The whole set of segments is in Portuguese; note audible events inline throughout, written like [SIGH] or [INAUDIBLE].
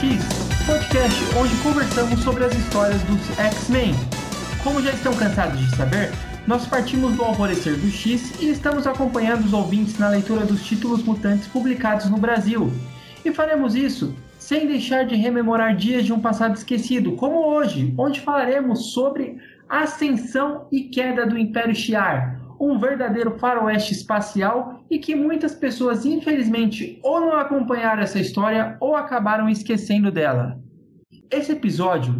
X, podcast onde conversamos sobre as histórias dos X-Men. Como já estão cansados de saber, nós partimos do alvorecer do X e estamos acompanhando os ouvintes na leitura dos títulos mutantes publicados no Brasil. E faremos isso sem deixar de rememorar dias de um passado esquecido, como hoje, onde falaremos sobre a ascensão e queda do Império Shi'ar, um verdadeiro faroeste espacial e que muitas pessoas, infelizmente, ou não acompanharam essa história ou acabaram esquecendo dela. Esse episódio,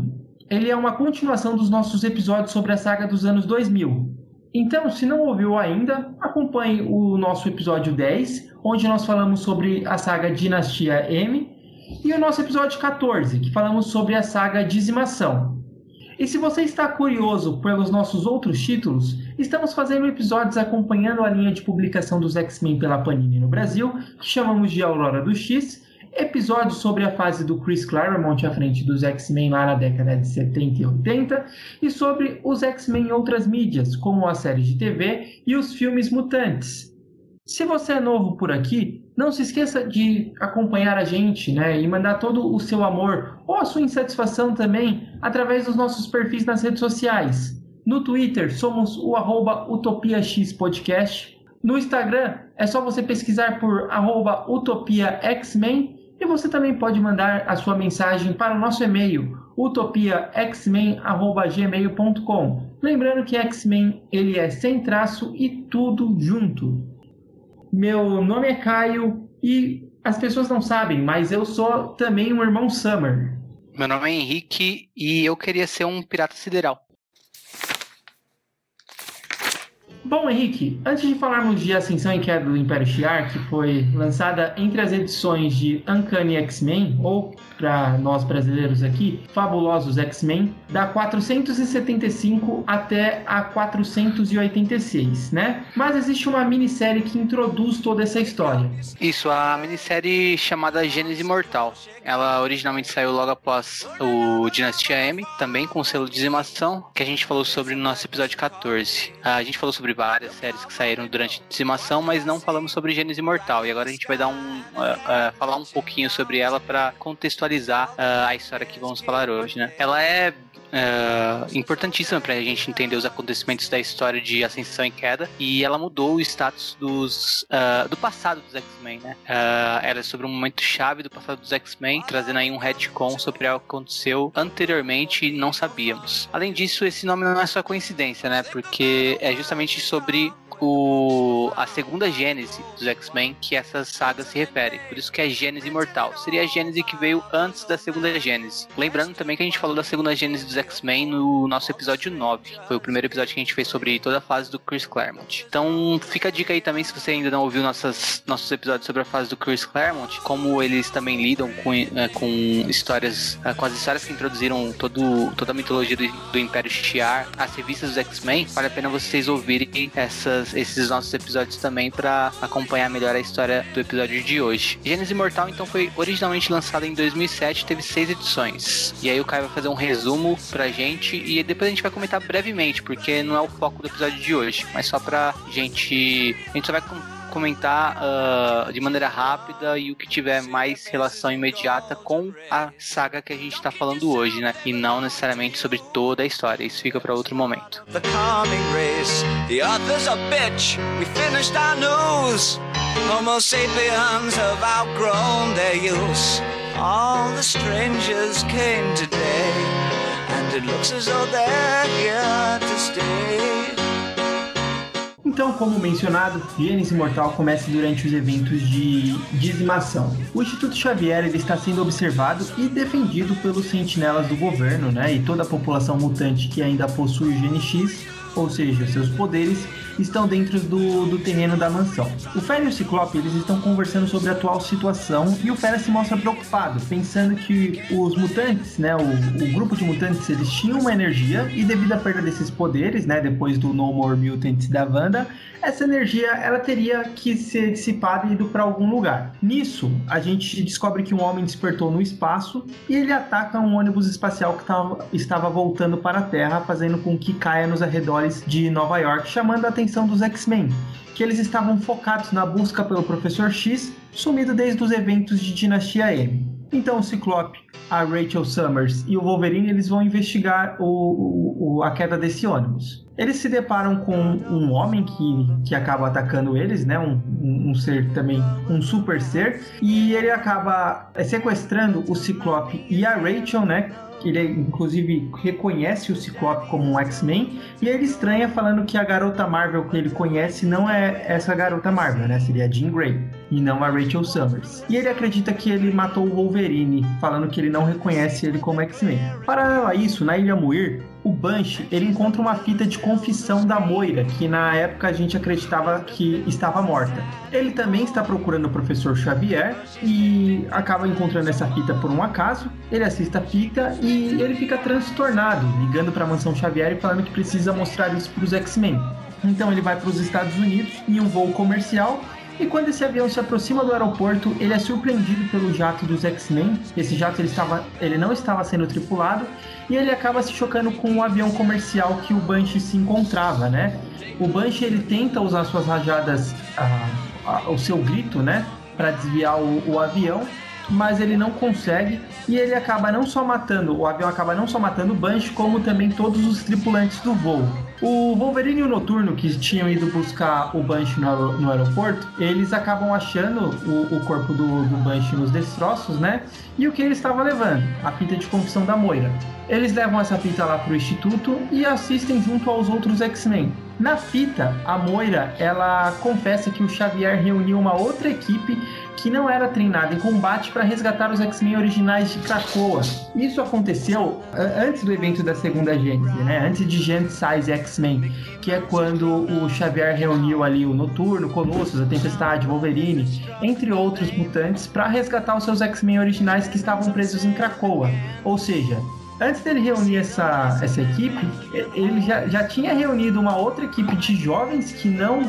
ele é uma continuação dos nossos episódios sobre a saga dos anos 2000. Então, se não ouviu ainda, acompanhe o nosso episódio 10, onde nós falamos sobre a saga Dinastia M, e o nosso episódio 14, que falamos sobre a saga Dizimação. E se você está curioso pelos nossos outros títulos, estamos fazendo episódios acompanhando a linha de publicação dos X-Men pela Panini no Brasil, que chamamos de Aurora do X, episódios sobre a fase do Chris Claremont à frente dos X-Men lá na década de 70 e 80, e sobre os X-Men em outras mídias, como a série de TV e os filmes mutantes. Se você é novo por aqui, não se esqueça de acompanhar a gente né, e mandar todo o seu amor ou a sua insatisfação também através dos nossos perfis nas redes sociais. No Twitter somos o arroba UtopiaXPodcast. No Instagram é só você pesquisar por arroba UtopiaXmen e você também pode mandar a sua mensagem para o nosso e-mail utopiaxmen@gmail.com. Lembrando que X-Men ele é sem traço e tudo junto. Meu nome é Caio e as pessoas não sabem, mas eu sou também um irmão Summer. Meu nome é Henrique e eu queria ser um pirata sideral. Bom, Henrique, antes de falarmos de Ascensão e Queda do Império Shi'ar, que foi lançada entre as edições de Uncanny X-Men, ou para nós brasileiros aqui, Fabulosos X-Men, da 475 até a 486, né? Mas existe uma minissérie que introduz toda essa história. Isso, a minissérie chamada Gênesis Mortal. Ela originalmente saiu logo após o Dinastia M, também com o selo de dizimação, que a gente falou sobre no nosso episódio 14. A gente falou sobre várias séries que saíram durante dizimação, mas não falamos sobre Gênesis Imortal. E agora a gente vai dar um, uh, uh, falar um pouquinho sobre ela para contextualizar uh, a história que vamos falar hoje, né? Ela é uh, importantíssima para a gente entender os acontecimentos da história de Ascensão e Queda e ela mudou o status dos, uh, do passado dos X-Men, né? Uh, ela é sobre um momento chave do passado dos X-Men, trazendo aí um retcon sobre algo que aconteceu anteriormente e não sabíamos. Além disso, esse nome não é só coincidência, né? Porque é justamente sobre o, a segunda gênese dos X-Men que essa saga se refere. Por isso que é Gênese Imortal. Seria a gênese que veio antes da segunda gênese. Lembrando também que a gente falou da segunda gênese dos X-Men no nosso episódio 9. Foi o primeiro episódio que a gente fez sobre toda a fase do Chris Claremont. Então fica a dica aí também se você ainda não ouviu nossas, nossos episódios sobre a fase do Chris Claremont, como eles também lidam com, é, com histórias, é, com as histórias que introduziram todo, toda a mitologia do, do Império Shi'ar, as revistas dos X-Men. Vale a pena vocês ouvirem essas esses nossos episódios também para acompanhar melhor a história do episódio de hoje. Gênesis Imortal então foi originalmente lançado em 2007, teve seis edições. E aí o Caio vai fazer um resumo pra gente e depois a gente vai comentar brevemente, porque não é o foco do episódio de hoje, mas só pra gente. A gente só vai comentar uh, de maneira rápida e o que tiver mais relação imediata com a saga que a gente está falando hoje, né? E não necessariamente sobre toda a história. Isso fica para outro momento. The coming race, the author's a bitch. We finished our news. Homo sapiens have outgrown their use. All the strangers came today, and it looks as though they're here to stay. Então, como mencionado, Gênesis Imortal começa durante os eventos de dizimação. O Instituto Xavier ele está sendo observado e defendido pelos sentinelas do governo, né? E toda a população mutante que ainda possui o Gene ou seja, seus poderes, estão dentro do, do terreno da mansão. O Fera e o Ciclope eles estão conversando sobre a atual situação e o Fera se mostra preocupado, pensando que os mutantes, né, o, o grupo de mutantes, eles tinham uma energia e devido à perda desses poderes, né, depois do No More Mutants da Wanda, essa energia ela teria que ser dissipada e ido para algum lugar. Nisso, a gente descobre que um homem despertou no espaço e ele ataca um ônibus espacial que tava, estava voltando para a Terra, fazendo com que caia nos arredores de Nova York, chamando a atenção dos X-Men, que eles estavam focados na busca pelo Professor X, sumido desde os eventos de Dinastia M. Então o Ciclope, a Rachel Summers e o Wolverine eles vão investigar o, o, a queda desse ônibus. Eles se deparam com um homem que, que acaba atacando eles, né? Um, um, um ser também, um super ser, e ele acaba sequestrando o Ciclope e a Rachel, né? ele inclusive reconhece o Ciclope como um X-Men e ele estranha falando que a garota Marvel que ele conhece não é essa garota Marvel, né? Seria a Jean Grey e não a Rachel Summers. E ele acredita que ele matou o Wolverine, falando que ele não reconhece ele como X-Men. Paralelo a isso, na Ilha Muir, o Banshee ele encontra uma fita de confissão da Moira, que na época a gente acreditava que estava morta. Ele também está procurando o professor Xavier e acaba encontrando essa fita por um acaso. Ele assiste a fita e ele fica transtornado, ligando para a mansão Xavier e falando que precisa mostrar isso para os X-Men. Então ele vai para os Estados Unidos em um voo comercial e quando esse avião se aproxima do aeroporto, ele é surpreendido pelo jato dos X-Men. Esse jato ele, estava, ele não estava sendo tripulado e ele acaba se chocando com o avião comercial que o Banshee se encontrava, né? O Banshee ele tenta usar suas rajadas, ah, ah, o seu grito, né, para desviar o, o avião, mas ele não consegue e ele acaba não só matando, o avião acaba não só matando o Banshee, como também todos os tripulantes do voo. O Wolverine e o Noturno, que tinham ido buscar o Banshee no, no aeroporto, eles acabam achando o, o corpo do, do Banshee nos destroços, né? E o que ele estava levando? A fita de confissão da Moira. Eles levam essa fita lá pro instituto e assistem junto aos outros X-Men. Na fita, a Moira, ela confessa que o Xavier reuniu uma outra equipe que não era treinada em combate para resgatar os X-Men originais de Krakoa. Isso aconteceu antes do evento da segunda Gênese, né? Antes de Size X-Men, que é quando o Xavier reuniu ali o Noturno, Colossus, a Tempestade, Wolverine, entre outros mutantes, para resgatar os seus X-Men originais que estavam presos em Krakoa. Ou seja, antes dele reunir essa, essa equipe, ele já, já tinha reunido uma outra equipe de jovens que não,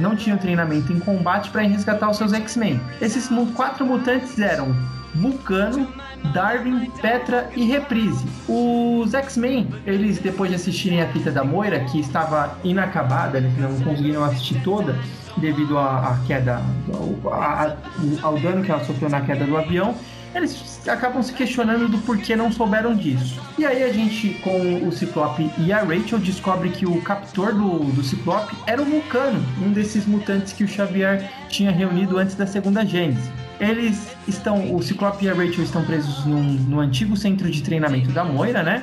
não tinham treinamento em combate para resgatar os seus X-Men. Esses quatro mutantes eram Vulcano, Darwin, Petra e Reprise. Os X-Men, eles depois de assistirem a fita da Moira, que estava inacabada, eles não conseguiram assistir toda devido à queda, ao, ao dano que ela sofreu na queda do avião, eles acabam se questionando do porquê não souberam disso. E aí a gente, com o Ciclope e a Rachel, descobre que o captor do, do Ciclope era o Vulcano, um desses mutantes que o Xavier tinha reunido antes da segunda Gênese. Eles estão, o Ciclope e a Rachel estão presos num, no antigo centro de treinamento da Moira, né?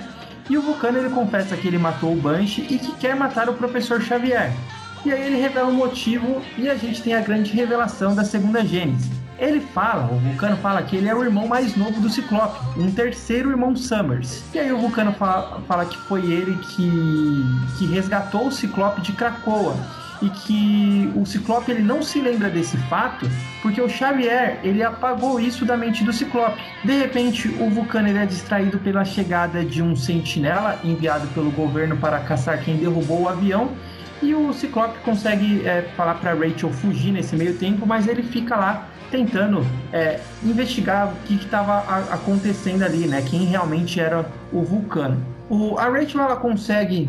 E o Vulcano ele confessa que ele matou o Banshee e que quer matar o professor Xavier. E aí ele revela o motivo e a gente tem a grande revelação da segunda Gênese ele fala, o Vulcano fala que ele é o irmão mais novo do Ciclope, um terceiro irmão Summers. E aí o Vulcano fala, fala que foi ele que, que resgatou o Ciclope de Krakoa e que o Ciclope ele não se lembra desse fato porque o Xavier ele apagou isso da mente do Ciclope. De repente, o Vulcano ele é distraído pela chegada de um sentinela enviado pelo governo para caçar quem derrubou o avião e o Ciclope consegue é, falar para Rachel fugir nesse meio tempo, mas ele fica lá tentando é, investigar o que estava acontecendo ali, né? Quem realmente era o Vulcano. O, a Rachel ela consegue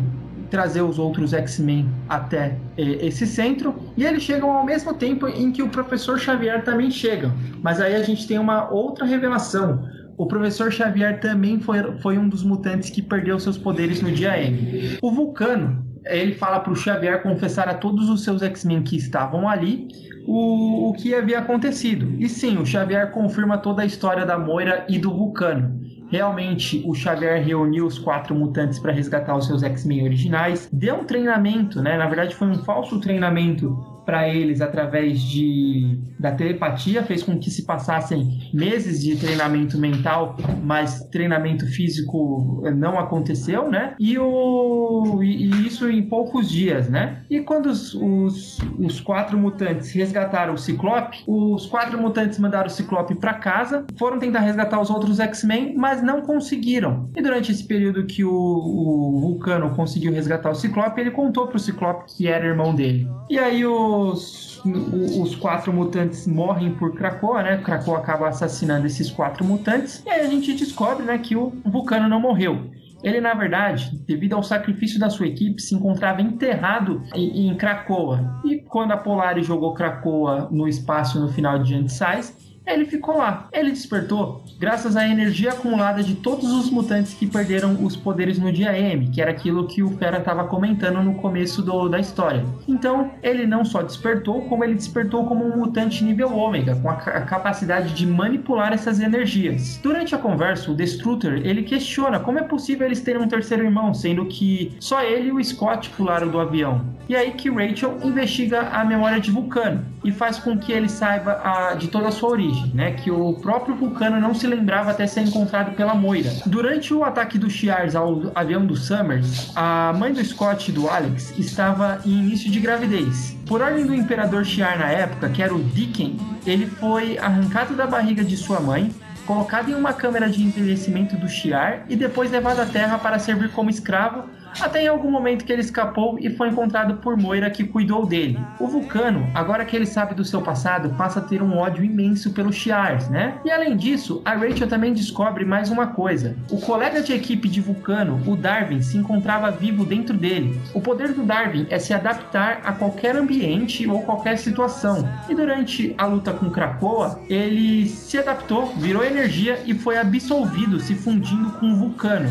trazer os outros X-Men até é, esse centro e eles chegam ao mesmo tempo em que o professor Xavier também chega. Mas aí a gente tem uma outra revelação. O professor Xavier também foi, foi um dos mutantes que perdeu seus poderes no dia M. O Vulcano, ele fala para o Xavier confessar a todos os seus X-Men que estavam ali o, o que havia acontecido. E sim, o Xavier confirma toda a história da Moira e do Vulcano. Realmente, o Xavier reuniu os quatro mutantes para resgatar os seus X-Men originais. Deu um treinamento, né? Na verdade, foi um falso treinamento para eles através de, da telepatia, fez com que se passassem meses de treinamento mental, mas treinamento físico não aconteceu, né? E, o, e, e isso em poucos dias, né? E quando os, os, os, quatro mutantes resgataram o Ciclope, os quatro mutantes mandaram o Ciclope para casa, foram tentar resgatar os outros X-Men, mas não conseguiram. E durante esse período que o, o Vulcano conseguiu resgatar o Ciclope, ele contou pro Ciclope que era irmão dele. E aí o os, os quatro mutantes morrem por Krakoa, né? Krakoa acaba assassinando esses quatro mutantes. E aí a gente descobre, né, que o Vulcano não morreu. Ele, na verdade, devido ao sacrifício da sua equipe, se encontrava enterrado em, em Krakoa. E quando a Polaris jogou Krakoa no espaço no final de Antisais, ele ficou lá. Ele despertou graças à energia acumulada de todos os mutantes que perderam os poderes no dia M, que era aquilo que o Fera estava comentando no começo do, da história. Então, ele não só despertou, como ele despertou como um mutante nível ômega, com a, a capacidade de manipular essas energias. Durante a conversa, o Destrutor ele questiona como é possível eles terem um terceiro irmão, sendo que só ele e o Scott pularam do avião. E aí que Rachel investiga a memória de Vulcano e faz com que ele saiba a, de toda a sua origem, né? Que o próprio Vulcano não se lembrava até ser encontrado pela Moira. Durante o ataque do Shiars ao avião do Summers, a mãe do Scott e do Alex estava em início de gravidez. Por ordem do Imperador Shiar na época, que era o Dicken, ele foi arrancado da barriga de sua mãe colocado em uma câmera de envelhecimento do Shiar e depois levado à Terra para servir como escravo até em algum momento que ele escapou e foi encontrado por Moira que cuidou dele. O Vulcano, agora que ele sabe do seu passado, passa a ter um ódio imenso pelos Shiars, né? E além disso, a Rachel também descobre mais uma coisa. O colega de equipe de Vulcano, o Darwin, se encontrava vivo dentro dele. O poder do Darwin é se adaptar a qualquer ambiente ou qualquer situação. E durante a luta com Krakoa, ele se adaptou, virou energia e foi absolvido, se fundindo com o Vulcano.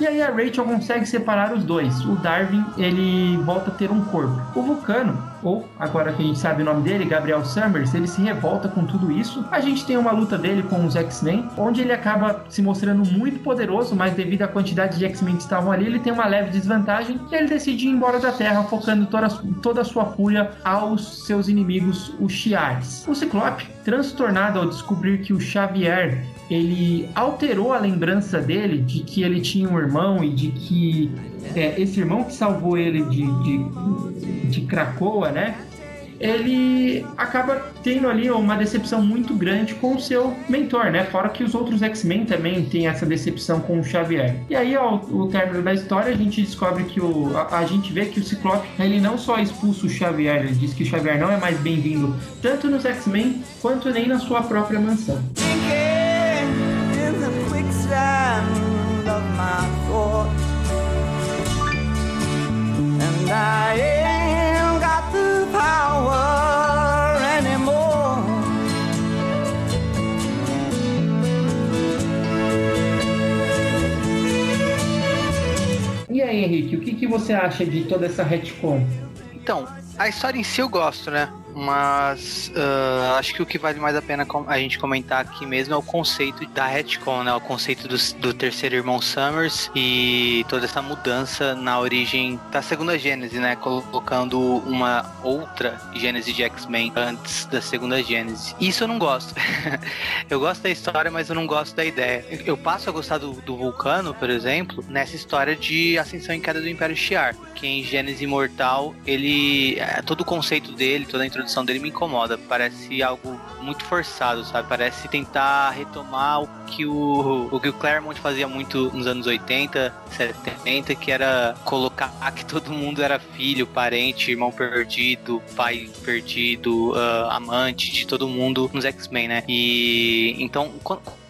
E aí a Rachel consegue separar os dois. O Darwin, ele volta a ter um corpo. O Vulcano, ou agora que a gente sabe o nome dele, Gabriel Summers, ele se revolta com tudo isso. A gente tem uma luta dele com os X-Men, onde ele acaba se mostrando muito poderoso, mas devido à quantidade de X-Men que estavam ali, ele tem uma leve desvantagem e ele decide ir embora da Terra, focando toda, toda a sua fúria aos seus inimigos, os Shi'ars. O Ciclope, transtornado ao descobrir que o Xavier ele alterou a lembrança dele de que ele tinha um irmão e de que é, esse irmão que salvou ele de, de, de Krakoa, né? Ele acaba tendo ali uma decepção muito grande com o seu mentor, né? Fora que os outros X-Men também têm essa decepção com o Xavier. E aí, ao, ao término da história, a gente descobre que o. A, a, gente vê que o Ciclope ele não só expulsa o Xavier, ele diz que o Xavier não é mais bem-vindo tanto nos X-Men quanto nem na sua própria mansão. Quicksand of my thoughts. And I ain't got the power anymore. E aí, Henrique, o que, que você acha de toda essa retcon? Então, a história em si eu gosto, né? Mas uh, acho que o que vale mais a pena a gente comentar aqui mesmo é o conceito da retcon, né? O conceito do, do terceiro irmão Summers e toda essa mudança na origem da segunda Gênese, né? Colocando uma outra Gênese de X-Men antes da segunda Gênese. Isso eu não gosto. [LAUGHS] eu gosto da história, mas eu não gosto da ideia. Eu passo a gostar do, do Vulcano, por exemplo, nessa história de ascensão e queda do Império Shi'ar. Que em Gênese Imortal, ele... É, todo o conceito dele, toda a introdução introdução dele me incomoda. Parece algo muito forçado, sabe? Parece tentar retomar o que o, o que o Claremont fazia muito nos anos 80, 70, que era colocar que todo mundo era filho, parente, irmão perdido, pai perdido, uh, amante de todo mundo nos X-Men, né? E então,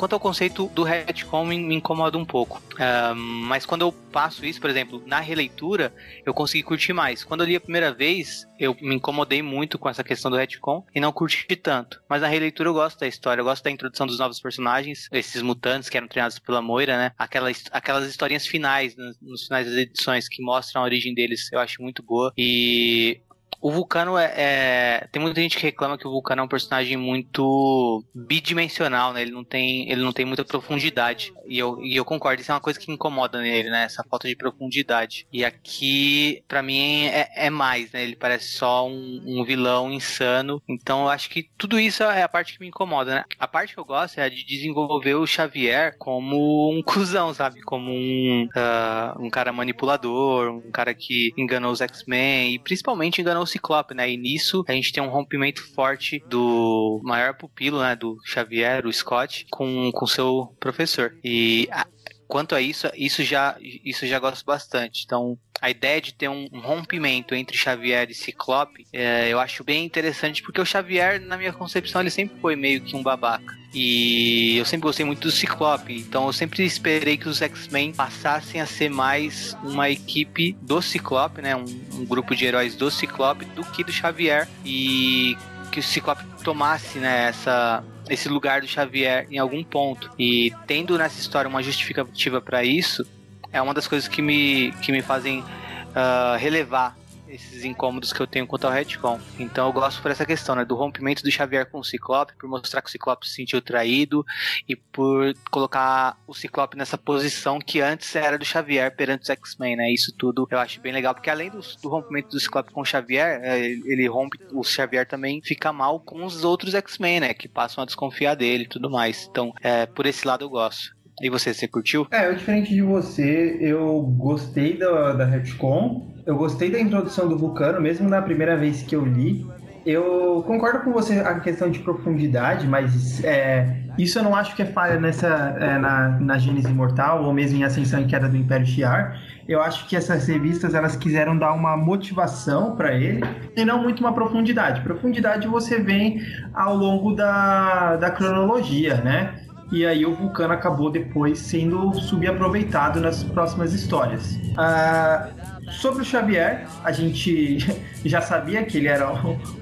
quanto ao conceito do retcon, me, incomoda um pouco. Uh, mas quando eu passo isso, por exemplo, na releitura, eu consegui curtir mais. Quando eu li a primeira vez, eu me incomodei muito com essa questão do retcon e não curti tanto. Mas na releitura eu gosto da história, eu gosto da introdução dos novos personagens, esses mutantes que eram treinados pela Moira, né? Aquelas, aquelas historinhas finais, nos, nos finais das edições, que mostram a origem deles, eu acho muito boa. E o Vulcano é, é, Tem muita gente que reclama que o Vulcano é um personagem muito bidimensional, né? Ele não tem, ele não tem muita profundidade. E eu, e eu concordo, isso é uma coisa que incomoda nele, né? Essa falta de profundidade. E aqui, para mim, é, é, mais, né? Ele parece só um, um, vilão insano. Então eu acho que tudo isso é a parte que me incomoda, né? A parte que eu gosto é a de desenvolver o Xavier como um [LAUGHS] cuzão, sabe? Como um, uh, um cara manipulador, um cara que enganou os X-Men e principalmente enganou os Ciclope, né? E nisso a gente tem um rompimento forte do maior pupilo, né? Do Xavier, o Scott, com o seu professor. E a, quanto a isso, isso já, isso já gosto bastante. Então, a ideia de ter um, rompimento entre Xavier e Ciclope, é, eu acho bem interessante, porque o Xavier, na minha concepção, ele sempre foi meio que um babaca. E eu sempre gostei muito do Ciclope, então eu sempre esperei que os X-Men passassem a ser mais uma equipe do Ciclope, né? Um, um grupo de heróis do Ciclope do que do Xavier. E que o Ciclope tomasse né, essa, esse lugar do Xavier em algum ponto. E tendo nessa história uma justificativa para isso, é uma das coisas que me, que me fazem uh, relevar esses incômodos que eu tenho quanto ao retcon. Então eu gosto por essa questão, né, do rompimento do Xavier com o Ciclope, por mostrar que o Ciclope se sentiu traído e por colocar o Ciclope nessa posição que antes era do Xavier perante os X-Men, né? Isso tudo eu acho bem legal, porque além do, do rompimento do Ciclope com o Xavier, é, ele rompe, o Xavier também fica mal com os outros X-Men, né? Que passam a desconfiar dele e tudo mais. Então, é, por esse lado eu gosto. E você, você curtiu? É, eu diferente de você, eu gostei da, da retcon, eu gostei da introdução do Vulcano, mesmo na primeira vez que eu li. Eu concordo com você a questão de profundidade, mas é, isso eu não acho que é falha nessa, é, na, na Gênesis Imortal ou mesmo em Ascensão e Queda do Império Shi'ar. Eu acho que essas revistas elas quiseram dar uma motivação para ele e não muito uma profundidade. Profundidade você vem ao longo da, da cronologia, né? E aí o Vulcano acabou depois sendo subaproveitado nas próximas histórias. Ah, Sobre o Xavier, a gente [LAUGHS] já sabia que ele era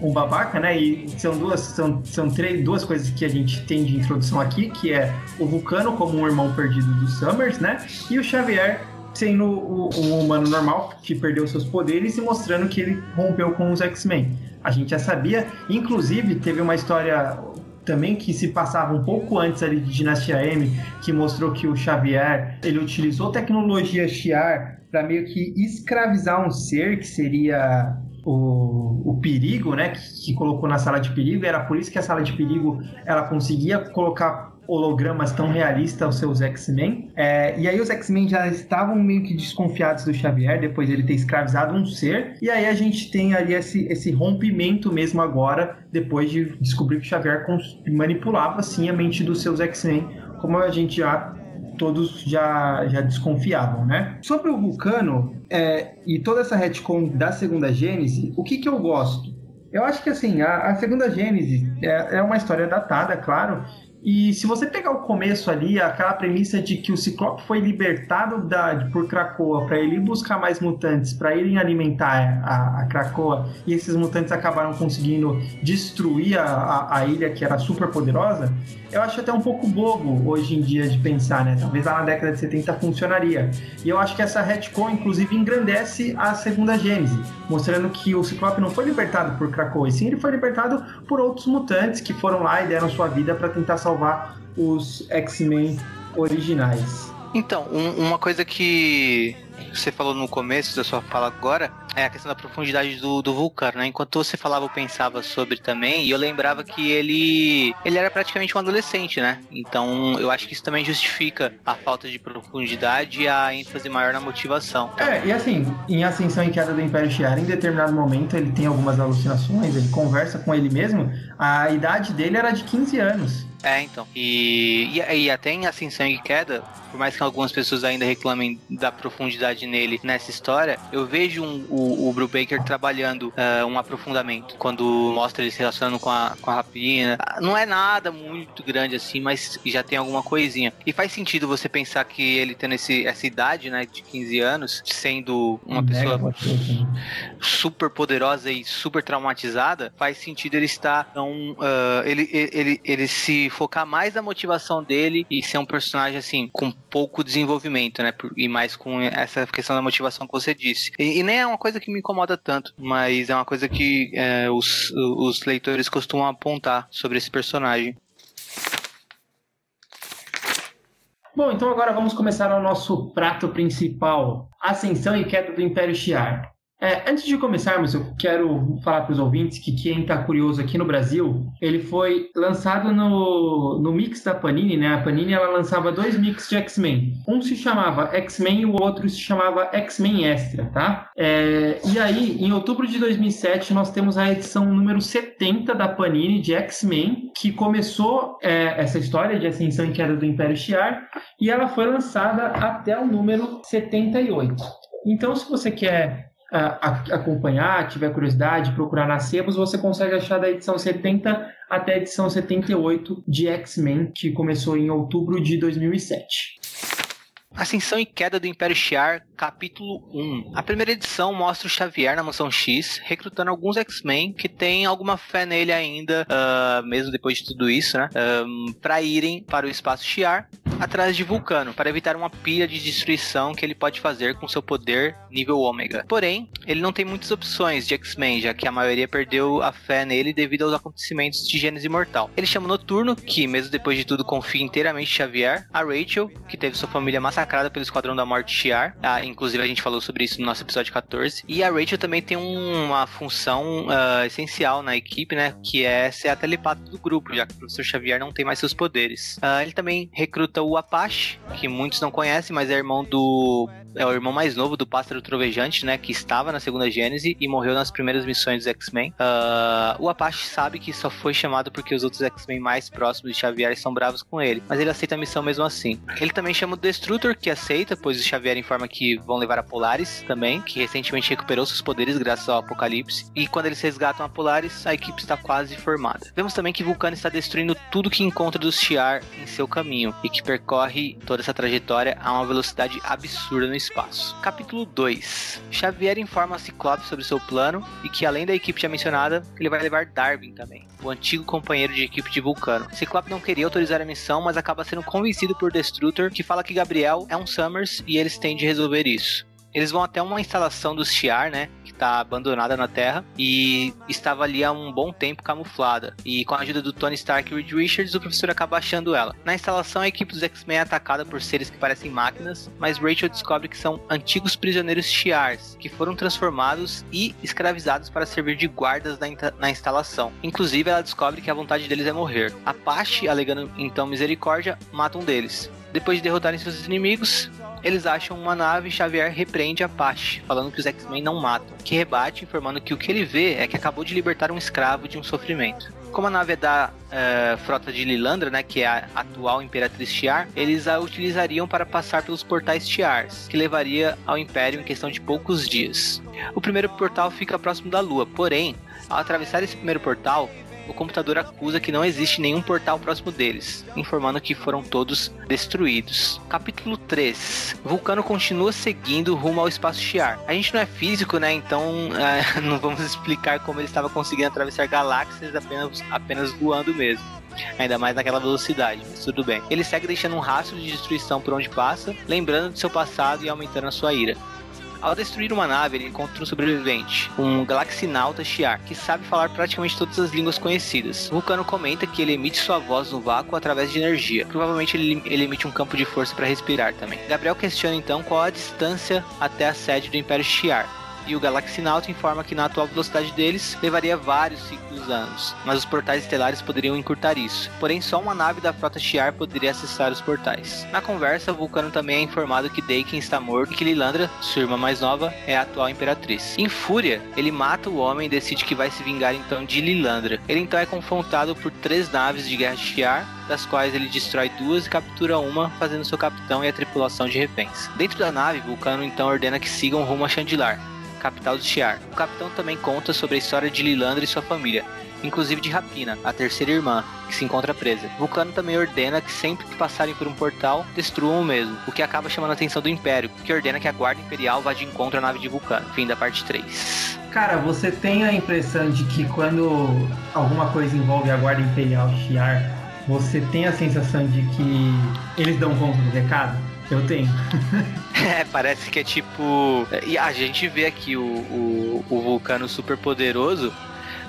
um babaca, né? E são duas, são, são três, duas coisas que a gente tem de introdução aqui, que é o Vulcano como um irmão perdido do Summers, né? E o Xavier sendo um humano normal que perdeu seus poderes e mostrando que ele rompeu com os X-Men. A gente já sabia, inclusive teve uma história também que se passava um pouco antes ali de Dinastia M, que mostrou que o Xavier ele utilizou tecnologia Shiar para meio que escravizar um ser que seria o, o perigo, né, que, que, colocou na sala de perigo. Era por isso que a sala de perigo ela conseguia colocar hologramas tão realistas aos seus X-Men. É, e aí os X-Men já estavam meio que desconfiados do Xavier depois de ele ter escravizado um ser. E aí a gente tem ali esse, esse rompimento mesmo agora, depois de descobrir que Xavier manipulava sim a mente dos seus X-Men, como a gente já todos já, já desconfiavam, né? Sobre o Vulcano é, e toda essa retcon da segunda Gênese, o que, que eu gosto? Eu acho que assim, a, a segunda Gênese é, é uma história datada, claro, e se você pegar o começo ali, aquela premissa de que o Ciclope foi libertado da, por Krakoa para ele buscar mais mutantes, para irem alimentar a, a, Krakoa, e esses mutantes acabaram conseguindo destruir a, a, a, ilha que era super poderosa, eu acho até um pouco bobo hoje em dia de pensar, né? Talvez lá na década de 70 funcionaria. E eu acho que essa retcon, inclusive, engrandece a segunda Gênese, mostrando que o Ciclope não foi libertado por Krakoa, e sim ele foi libertado por outros mutantes que foram lá e deram sua vida para tentar salvar salvar os X-Men originais. Então, um, uma coisa que você falou no começo da sua fala agora é a questão da profundidade do, do Vulcano, né? Enquanto você falava, eu pensava sobre também, e eu lembrava que ele ele era praticamente um adolescente, né? Então eu acho que isso também justifica a falta de profundidade e a ênfase maior na motivação. É, e assim, em Ascensão e Queda do Império Shi'ar, em determinado momento ele tem algumas alucinações, ele conversa com ele mesmo, a idade dele era de 15 anos. É, então. E, e, e, até em Ascensão e Queda, por mais que algumas pessoas ainda reclamem da profundidade nele nessa história, eu vejo um, o, o Brubaker trabalhando uh, um aprofundamento. Quando mostra ele se relacionando com a, com a rapina. Não é nada muito grande assim, mas já tem alguma coisinha. E faz sentido você pensar que ele tendo esse, essa idade, né, de 15 anos, sendo uma pessoa né? super poderosa e super traumatizada, faz sentido ele estar tão. Uh, ele, ele, ele, ele se focar mais na motivação dele e ser um personagem assim, com pouco desenvolvimento, né? E mais com essa questão da motivação que você disse. E, e nem é uma coisa que me incomoda tanto, mas é uma coisa que é, os, os leitores costumam apontar sobre esse personagem. Bom, então agora vamos começar o nosso prato principal: Ascensão e Queda do Império Shi'ar. É, antes de começarmos, eu quero falar para os ouvintes que quem está curioso aqui no Brasil, ele foi lançado no, no mix da Panini, né? A Panini ela lançava dois mix de X-Men. Um se chamava X-Men e o outro se chamava X-Men Extra, tá? É, e aí, em outubro de 2007, nós temos a edição número 70 da Panini de X-Men, que começou é, essa história de ascensão e queda do Império Shi'ar, e ela foi lançada até o número 78. Então, se você quer acompanhar, tiver curiosidade, procurar nas sebos, você consegue achar da edição 70 até a edição 78 de X-Men, que começou em outubro de 2007. Ascensão e Queda do Império Shi'ar, capítulo 1. A primeira edição mostra o Xavier na Mansão X, recrutando alguns X-Men que têm alguma fé nele ainda, uh, mesmo depois de tudo isso, né? Um, para irem para o espaço Shi'ar, atrás de Vulcano, para evitar uma pilha de destruição que ele pode fazer com seu poder nível Ômega. Porém, ele não tem muitas opções de X-Men, já que a maioria perdeu a fé nele devido aos acontecimentos de Gênesis Imortal. Ele chama Noturno, que mesmo depois de tudo confia inteiramente em Xavier, a Rachel, que teve sua família massacrada massacrada pelo Esquadrão da Morte Shiar. Ah, inclusive a gente falou sobre isso no nosso episódio 14. E a Rachel também tem uma função uh, essencial na equipe, né? Que é ser a telepata do grupo, já que o professor Xavier não tem mais seus poderes. Uh, ele também recruta o Apache, que muitos não conhecem, mas é irmão do é o irmão mais novo do Pássaro Trovejante, né? Que estava na segunda Gênese e morreu nas primeiras missões dos X-Men. Uh, o Apache sabe que só foi chamado porque os outros X-Men mais próximos de Xavier estão bravos com ele, mas ele aceita a missão mesmo assim. Ele também chama o Destrutor, que aceita, pois o Xavier informa que vão levar a Polaris também, que recentemente recuperou seus poderes graças ao Apocalipse. E quando eles resgatam a Polaris, a equipe está quase formada. Vemos também que Vulcano está destruindo tudo que encontra dos Shi'ar em seu caminho e que percorre toda essa trajetória a uma velocidade absurda no espaço. Capítulo 2. Xavier informa a Ciclope sobre seu plano e que além da equipe já mencionada, ele vai levar Darwin também, o antigo companheiro de equipe de Vulcano. Ciclope não queria autorizar a missão, mas acaba sendo convencido por Destrutor, que fala que Gabriel é um Summers e eles têm de resolver isso. Eles vão até uma instalação dos Shiar, né? Que tá abandonada na Terra e estava ali há um bom tempo camuflada. E com a ajuda do Tony Stark e Reed Richards, o professor acaba achando ela. Na instalação, a equipe dos X-Men é atacada por seres que parecem máquinas, mas Rachel descobre que são antigos prisioneiros Shiars, que foram transformados e escravizados para servir de guardas na, na instalação. Inclusive, ela descobre que a vontade deles é morrer. Apache, alegando então misericórdia, mata um deles. Depois de derrotarem seus inimigos, eles acham uma nave e Xavier repreende Apache, falando que os X-Men não matam, que rebate informando que o que ele vê é que acabou de libertar um escravo de um sofrimento. Como a nave é da uh, frota de Lilandra, né, que é a atual Imperatriz Shiar, eles a utilizariam para passar pelos portais Shiars, que levaria ao Império em questão de poucos dias. O primeiro portal fica próximo da Lua, porém, ao atravessar esse primeiro portal, o computador acusa que não existe nenhum portal próximo deles, informando que foram todos destruídos. Capítulo 3. Vulcano continua seguindo rumo ao espaço Shiar. A gente não é físico, né? Então [LAUGHS] é, não vamos explicar como ele estava conseguindo atravessar galáxias apenas, apenas voando mesmo. Ainda mais naquela velocidade, mas tudo bem. Ele segue deixando um rastro de destruição por onde passa, lembrando de seu passado e aumentando a sua ira. Ao destruir uma nave, ele encontra um sobrevivente, um Galaxinauta Shiar, que sabe falar praticamente todas as línguas conhecidas. Vulcano comenta que ele emite sua voz no vácuo através de energia. Provavelmente ele, ele emite um campo de força para respirar também. Gabriel questiona então qual a distância até a sede do Império Shiar e o Galaxinauta informa que na atual velocidade deles levaria vários ciclos anos, mas os portais estelares poderiam encurtar isso. Porém, só uma nave da frota Shiar poderia acessar os portais. Na conversa, Vulcano também é informado que Daken está morto e que Lilandra, sua irmã mais nova, é a atual imperatriz. Em fúria, ele mata o homem e decide que vai se vingar então de Lilandra. Ele então é confrontado por três naves de guerra Shiar, das quais ele destrói duas e captura uma, fazendo seu capitão e a tripulação de reféns. Dentro da nave, Vulcano então ordena que sigam rumo a Chandilar, capital de Shiar. O capitão também conta sobre a história de Lilandra e sua família, inclusive de Rapina, a terceira irmã, que se encontra presa. Vulcano também ordena que sempre que passarem por um portal, destruam o mesmo, o que acaba chamando a atenção do Império, que ordena que a Guarda Imperial vá de encontro à nave de Vulcano. Fim da parte 3. Cara, você tem a impressão de que quando alguma coisa envolve a Guarda Imperial Shiar, você tem a sensação de que eles dão conta do recado? Eu tenho. [LAUGHS] é, parece que é tipo. E a gente vê aqui o, o, o vulcano super poderoso.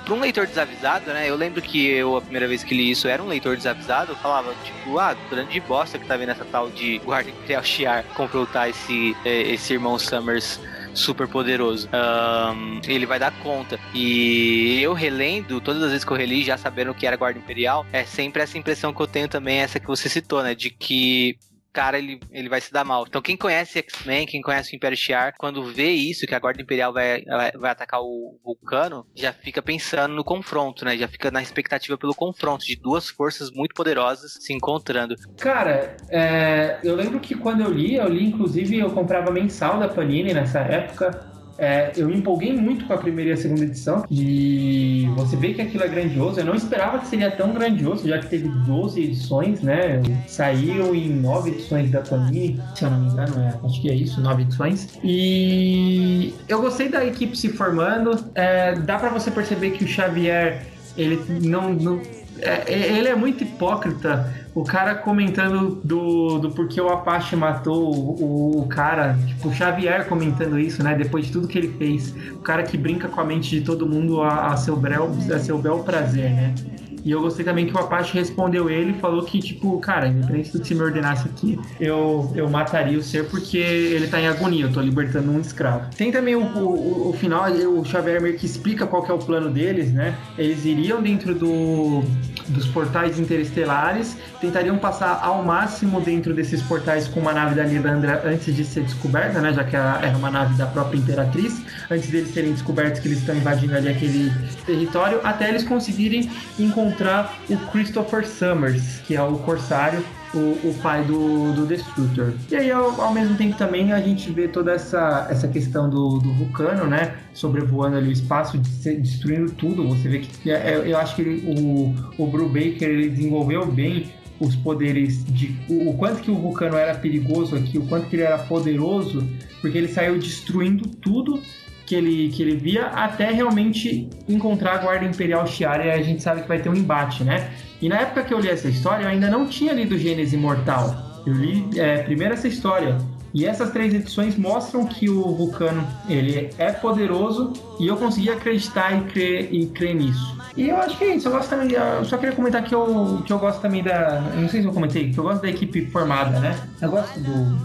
Para um leitor desavisado, né? Eu lembro que eu, a primeira vez que li isso, era um leitor desavisado. Eu falava, tipo, ah, grande bosta que tá vendo essa tal de Guarda Imperial [LAUGHS] Shiar confrontar esse, é, esse irmão Summers super poderoso. Um, ele vai dar conta. E eu relendo, todas as vezes que eu reli, já sabendo que era Guarda Imperial, é sempre essa impressão que eu tenho também, essa que você citou, né? De que cara ele, ele vai se dar mal. Então quem conhece X-Men, quem conhece o Império Shi'ar, quando vê isso, que a Guarda Imperial vai, vai, atacar o Vulcano, já fica pensando no confronto, né? Já fica na expectativa pelo confronto de duas forças muito poderosas se encontrando. Cara, é, eu lembro que quando eu li, eu li inclusive, eu comprava mensal da Panini nessa época, É, eu me empolguei muito com a primeira e a segunda edição e você vê que aquilo é grandioso. Eu não esperava que seria tão grandioso, já que teve 12 edições, né? Saiu em 9 edições da Panini, se eu não me engano, é, acho que é isso, 9 edições. E eu gostei da equipe se formando. É, dá para você perceber que o Xavier, ele não, não é, ele é muito hipócrita o cara comentando do, do porquê o Apache matou o, o, cara, tipo, o Xavier comentando isso, né? Depois de tudo que ele fez. O cara que brinca com a mente de todo mundo a, a seu, bel, a seu bel prazer, né? E eu gostei também que o Apache respondeu ele falou que, tipo, cara, independente do que você me ordenasse aqui, eu, eu mataria o ser porque ele tá em agonia, eu tô libertando um escravo. Tem também o, o, o final, o Xavier meio que explica qual que é o plano deles, né? Eles iriam dentro do, dos portais interestelares, tentariam passar ao máximo dentro desses portais com uma nave da Lilandra antes de ser descoberta, né? Já que era uma nave da própria Imperatriz, antes deles serem descobertos que eles estão invadindo ali aquele território, até eles conseguirem encontrar o Christopher Summers, que é o Corsário, o, o pai do, do Destructor. E aí, ao, ao, mesmo tempo, também a gente vê toda essa, essa questão do, do vulcano, né? Sobrevoando ali o espaço, destruindo tudo. Você vê que é, é, eu acho que ele, o, o Brubaker ele desenvolveu bem os poderes de o, o, quanto que o vulcano era perigoso aqui, o quanto que ele era poderoso, porque ele saiu destruindo tudo que ele, que ele via até realmente encontrar a Guarda Imperial Shiara e a gente sabe que vai ter um embate, né? E na época que eu li essa história, eu ainda não tinha lido Gênesis Imortal. Eu li é, primeiro essa história. E essas três edições mostram que o Vulcano ele é poderoso e eu consegui acreditar e crer, e crer nisso. E eu acho que é isso. Eu gosto também. Eu só queria comentar que eu, que eu gosto também da. não sei se eu comentei, que eu gosto da equipe formada, né? Eu gosto do,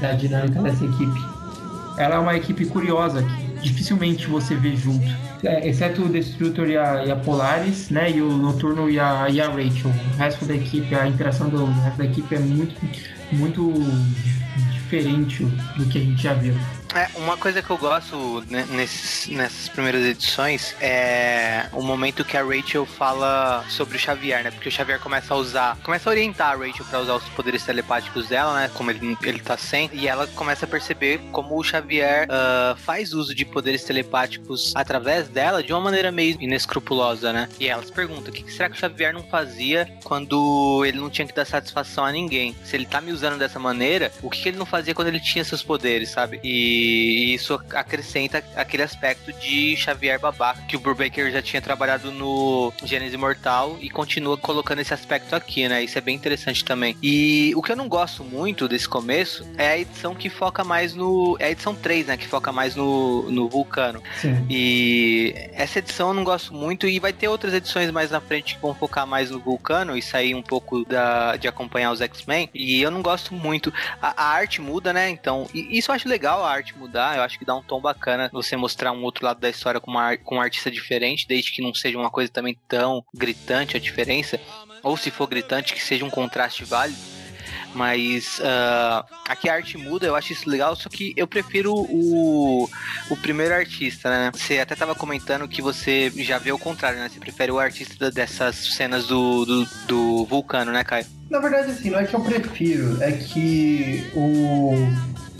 da dinâmica dessa equipe. Ela é uma equipe curiosa que dificilmente você vê junto. É, exceto o Destructor e a, e a, Polaris, né? E o Noturno e a, e a Rachel. O resto da equipe, a interação do resto da equipe é muito, muito diferente do que a gente já viu. É, uma coisa que eu gosto nesses, nessas primeiras edições é o momento que a Rachel fala sobre o Xavier, né? Porque o Xavier começa a usar, começa a orientar a Rachel para usar os poderes telepáticos dela, né? Como ele, ele tá sem, e ela começa a perceber como o Xavier uh, faz uso de poderes telepáticos através dela de uma maneira meio inescrupulosa, né? E ela se pergunta: o que será que o Xavier não fazia quando ele não tinha que dar satisfação a ninguém? Se ele tá me usando dessa maneira, o que ele não fazia quando ele tinha seus poderes, sabe? E e isso acrescenta aquele aspecto de Xavier babaca que o Brubaker já tinha trabalhado no Gênesis Mortal e continua colocando esse aspecto aqui, né? Isso é bem interessante também. E o que eu não gosto muito desse começo é a edição que foca mais no. É a edição 3, né? Que foca mais no, no Vulcano. Sim. E essa edição eu não gosto muito e vai ter outras edições mais na frente que vão focar mais no Vulcano e sair um pouco da, de acompanhar os X-Men. E eu não gosto muito. A, a arte muda, né? Então, isso eu acho legal a arte mudar, eu acho que dá um tom bacana você mostrar um outro lado da história com, uma, com um artista diferente, desde que não seja uma coisa também tão gritante a diferença, ou se for gritante, que seja um contraste válido. Mas uh, aqui a arte muda, eu acho isso legal, só que eu prefiro o, o primeiro artista, né? Você até tava comentando que você já vê o contrário, né? Você prefere o artista dessas cenas do, do, do vulcano, né, Caio? Na verdade, assim, não é que eu prefiro, é que o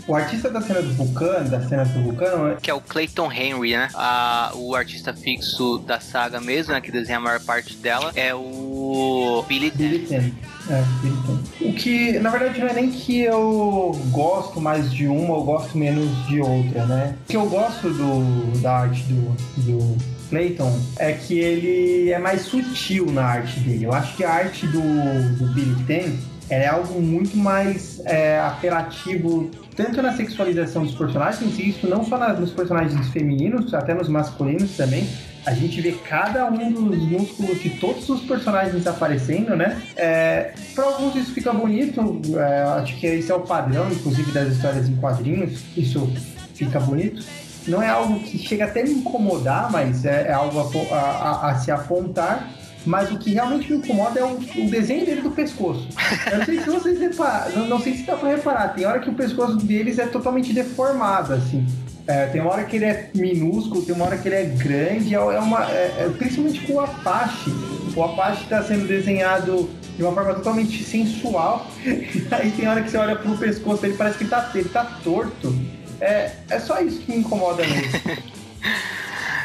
o artista da cena do Vulcano, da cena do Vulcano... É... Que é o Clayton Henry, né? A, o artista fixo da saga mesmo, né? Que desenha a maior parte dela, é o Billy Billy Ten. É, Billy Ten. O que, na verdade, não é nem que eu gosto mais de uma ou gosto menos de outra, né? O que eu gosto do, da arte do, do Clayton é que ele é mais sutil na arte dele. Eu acho que a arte do, do Billy Ten é algo muito mais é, apelativo tanto na sexualização dos personagens, e isso não só nos personagens femininos, até nos masculinos também. A gente vê cada um dos músculos de todos os personagens aparecendo, né? É, para alguns isso fica bonito, é, acho que esse é o padrão, inclusive, das histórias em quadrinhos, isso fica bonito. Não é algo que chega até a me incomodar, mas é, é algo a, a, a se apontar mas o que realmente me incomoda é o, o desenho dele do pescoço. Eu não sei se vocês reparam, não, não sei se dá pra reparar, tem hora que o pescoço deles é totalmente deformado, assim. É, tem uma hora que ele é minúsculo, tem uma hora que ele é grande, é, é uma, é, é, principalmente com o Apache. O Apache está sendo desenhado de uma forma totalmente sensual. [LAUGHS] Aí tem hora que você olha pro pescoço, ele parece que ele tá, ele tá torto. É, é só isso que me incomoda mesmo. [LAUGHS]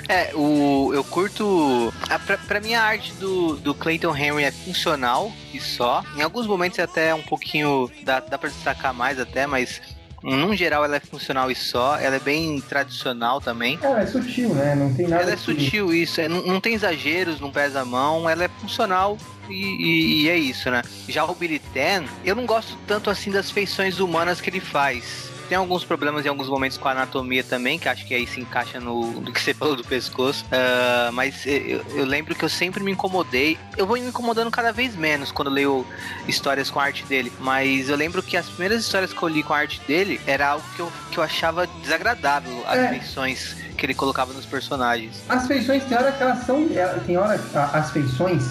É, o, eu curto. A, pra, pra mim, a arte do, do Clayton Henry é funcional e só. Em alguns momentos, até um pouquinho. Dá, dá pra destacar mais, até, mas no geral, ela é funcional e só. Ela é bem tradicional também. Ela é sutil, né? Não tem nada. Ela é que... sutil, isso. É, não, não, tem exageros, não pesa a mão. Ela é funcional e, e, e, é isso, né? Já o Billy Ten, eu não gosto tanto assim das feições humanas que ele faz. Tem alguns problemas em alguns momentos com a anatomia também, que acho que aí se encaixa no, no que você [LAUGHS] falou do pescoço. Uh, mas eu, eu, lembro que eu sempre me incomodei. Eu vou me incomodando cada vez menos quando leio histórias com a arte dele. Mas eu lembro que as primeiras histórias que eu li com a arte dele era algo que eu, que eu achava desagradável, as é. feições que ele colocava nos personagens. As feições, tem hora que elas são. É, tem hora. As feições,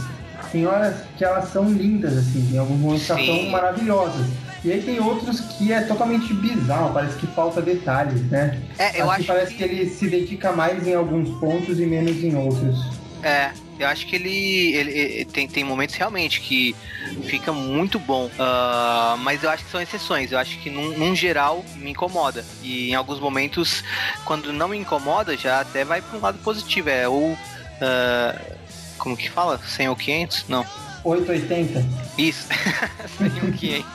tem horas que elas são lindas, assim. Em alguns momentos elas são maravilhosas. E aí tem outros que é totalmente bizarro, parece que falta detalhes, né? É, eu acho que parece que... que ele se dedica mais em alguns pontos e menos em outros. É, eu acho que ele, ele, ele, tem, tem momentos realmente que fica muito bom. Uh, mas eu acho que são exceções. Eu acho que num, num, geral me incomoda. E em alguns momentos, quando não me incomoda, já até vai para um lado positivo. É ou. Uh, como que fala? 100 ou 500? Não. 880? Isso. [LAUGHS] 500.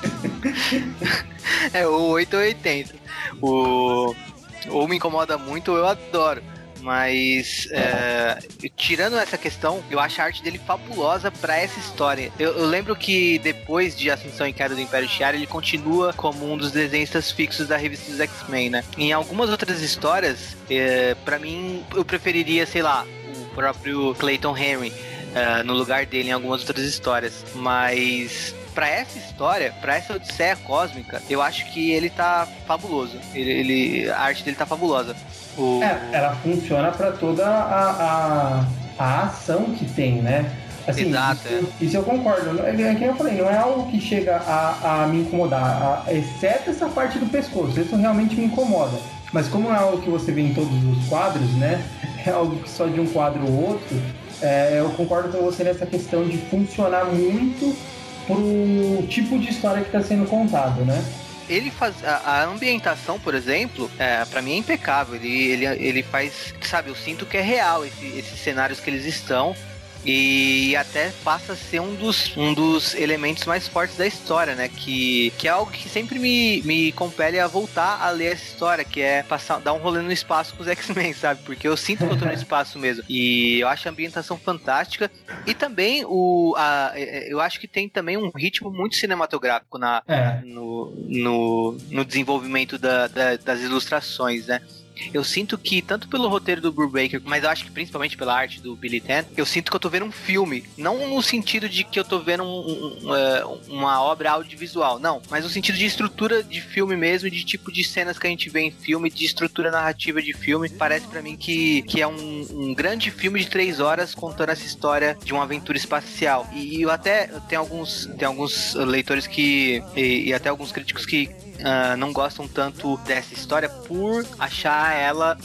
[LAUGHS] é, o 880. O... Ou me incomoda muito eu adoro. Mas, é, tirando essa questão, eu acho a arte dele fabulosa para essa história. Eu, eu, lembro que depois de Ascensão e Queda do Império Shi'ar, ele continua como um dos desenhistas fixos da revista dos X-Men, né? Em algumas outras histórias, é, para mim, eu preferiria, sei lá, o próprio Clayton Henry uh, no lugar dele em algumas outras histórias. Mas para essa história, para essa Odisseia Cósmica, eu acho que ele tá fabuloso. Ele, ele a arte dele tá fabulosa. O... É, ela funciona para toda a, a, a, ação que tem, né? Assim, Exato, isso, é. isso eu concordo. É, é que eu falei, não é algo que chega a, a me incomodar, a, exceto essa parte do pescoço. Isso realmente me incomoda. Mas como é algo que você vê em todos os quadros, né? [LAUGHS] É algo que só de um quadro ou outro, é, eu concordo com você nessa questão de funcionar muito pro tipo de história que está sendo contado, né? ele faz a, a ambientação, por exemplo, é, para mim é impecável. Ele, ele, ele faz, sabe, eu sinto que é real esse, esses cenários que eles estão. E até passa a ser um dos, um dos elementos mais fortes da história, né? Que, que é algo que sempre me, me compele a voltar a ler essa história, que é passar, dar um rolê no espaço com os [LAUGHS] X-Men, sabe? Porque eu sinto que eu tô no espaço mesmo. E eu acho a ambientação fantástica. E também o. A, eu acho que tem também um ritmo muito cinematográfico na, é. no, no, no desenvolvimento da, da, das ilustrações, né? Eu sinto que, tanto pelo roteiro do Brubaker, mas eu acho que principalmente pela arte do Billy Tan, eu sinto que eu tô vendo um filme. Não no sentido de que eu tô vendo um, um, é, uma obra audiovisual, não. Mas no sentido de estrutura de filme mesmo, de tipo de cenas que a gente vê em filme, de estrutura narrativa de filme. Parece para mim que, que é um, um, grande filme de três horas contando essa história de uma aventura espacial. E eu até tem alguns, alguns leitores que. e, e até alguns críticos que uh, não gostam tanto dessa história por achar ela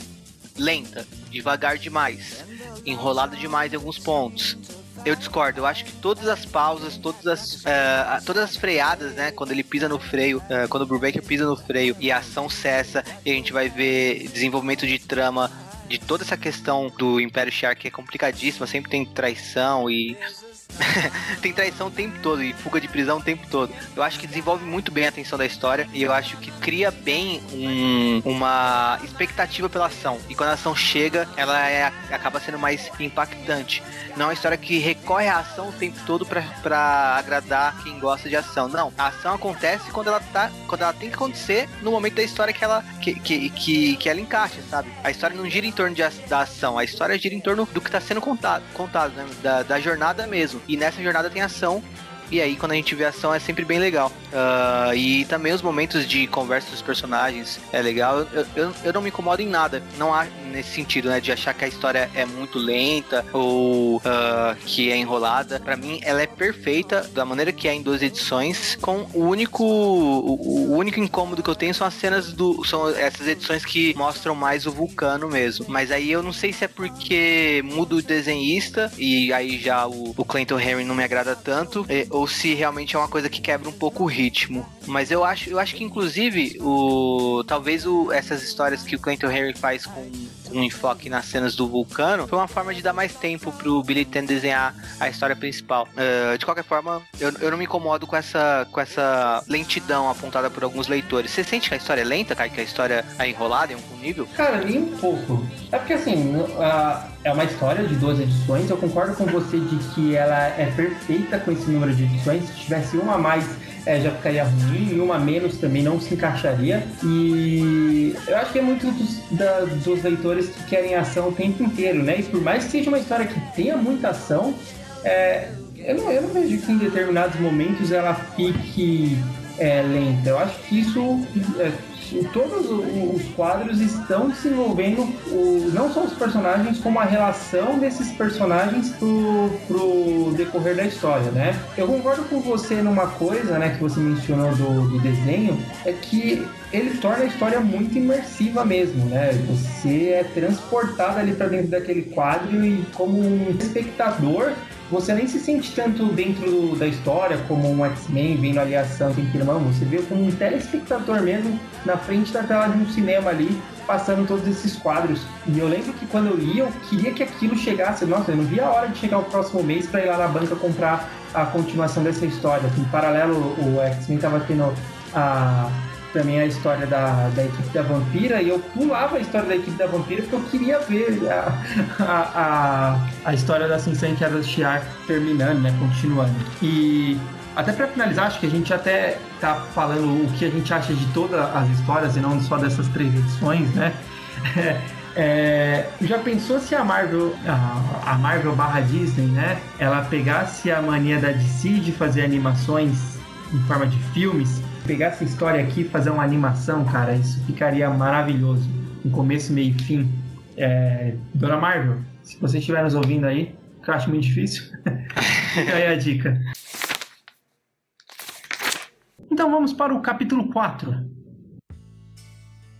lenta, devagar demais, enrolada demais em alguns pontos. Eu discordo, eu acho que todas as pausas, todas as, uh, todas as freadas, né? Quando ele pisa no freio, uh, quando o Brubaker pisa no freio e a ação cessa, e a gente vai ver desenvolvimento de trama de toda essa questão do Império Shi'ar que é complicadíssima, sempre tem traição e [LAUGHS] tem traição o tempo todo e fuga de prisão o tempo todo. Eu acho que desenvolve muito bem a tensão da história e eu acho que cria bem um, uma expectativa pela ação. E quando a ação chega, ela é, acaba sendo mais impactante. Não é uma história que recorre à ação o tempo todo para agradar quem gosta de ação. Não, a ação acontece quando ela tá, quando ela tem que acontecer no momento da história que ela que, que, que, que ela encaixa, sabe? A história não gira em torno de, da ação, a história gira em torno do que está sendo contado, contado né? da, da jornada mesmo. E nessa jornada tem ação e aí, quando a gente vê ação, é sempre bem legal. Uh, e também os momentos de conversa dos personagens é legal. Eu, eu, eu, não me incomodo em nada. Não há nesse sentido, né? De achar que a história é muito lenta ou uh, que é enrolada. para mim, ela é perfeita da maneira que é em duas edições. Com o único, o, o único incômodo que eu tenho são as cenas do. São essas edições que mostram mais o vulcano mesmo. Mas aí eu não sei se é porque muda o desenhista e aí já o, o Clayton Henry não me agrada tanto ou se realmente é uma coisa que quebra um pouco o ritmo. Mas eu acho, eu acho que inclusive o talvez o, essas histórias que o Clinton Henry faz com um enfoque nas cenas do vulcano foi uma forma de dar mais tempo pro Billy Ten desenhar a história principal. Uh, de qualquer forma, eu, eu não me incomodo com essa, com essa lentidão apontada por alguns leitores. Você sente que a história é lenta, cara? Que a história é enrolada em algum nível? Cara, nem um pouco. É porque assim, é uma história de duas edições. Eu concordo com você de que ela é perfeita com esse número de edições. Se tivesse uma a mais é, já ficaria ruim, e uma menos também não se encaixaria. E eu acho que é muito dos, da, dos leitores que querem ação o tempo inteiro, né? E por mais que seja uma história que tenha muita ação, é, eu, não, eu não vejo que em determinados momentos ela fique é, lenta. Eu acho que isso é, todos os quadros estão desenvolvendo o, não só os personagens, como a relação desses personagens pro, pro decorrer da história, né? Eu concordo com você numa coisa, né, que você mencionou do, do desenho, é que ele torna a história muito imersiva mesmo, né? Você é transportado ali para dentro daquele quadro e como um espectador você nem se sente tanto dentro da história como um X-Men vendo ali a ação que irmão, você vê como um telespectador mesmo na frente da tela de um cinema ali, passando todos esses quadros. E eu lembro que quando eu ia, eu queria que aquilo chegasse. Nossa, eu não via a hora de chegar o próximo mês para ir lá na banca comprar a continuação dessa história. Em paralelo, o X-Men tava tendo a também a história da, da equipe da Vampira e eu pulava a história da equipe da Vampira porque eu queria ver a, a, a, a história da Sinsan que era do Shiar terminando, né, continuando. E até para finalizar, acho que a gente até tá falando o que a gente acha de todas as histórias e não só dessas três edições, né? [LAUGHS] É, já pensou se a Marvel, a, a Marvel barra Disney, né? Ela pegasse a mania da DC de fazer animações em forma de filmes pegar essa história aqui e fazer uma animação, cara, isso ficaria maravilhoso. Um começo, meio e fim. É, Dona Marvel, se você estiver nos ouvindo aí, que eu acho muito difícil, [LAUGHS] aí a dica. Então vamos para o capítulo 4.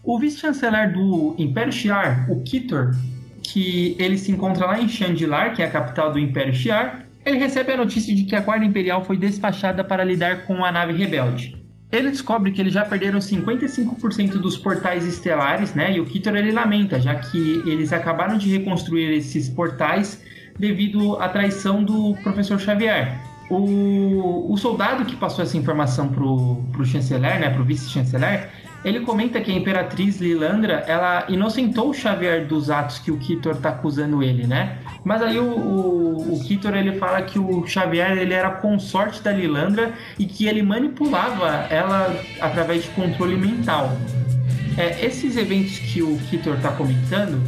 O vice-chanceler do Império Shi'ar, o Kitor, que ele se encontra lá em Chandilar, que é a capital do Império Shi'ar, ele recebe a notícia de que a Guarda Imperial foi despachada para lidar com a nave rebelde. Ele descobre que eles já perderam 55% dos portais estelares, né? E o Kitor ele lamenta, já que eles acabaram de reconstruir esses portais devido à traição do professor Xavier. O, o soldado que passou essa informação pro, pro chanceler, né, pro vice-chanceler, ele comenta que a imperatriz Lilandra, ela inocentou o Xavier dos atos que o Kitor tá acusando ele, né? Mas aí o, o, o Kitor ele fala que o Xavier ele era consorte da Lilandra e que ele manipulava ela através de controle mental. É, esses eventos que o Kitor está comentando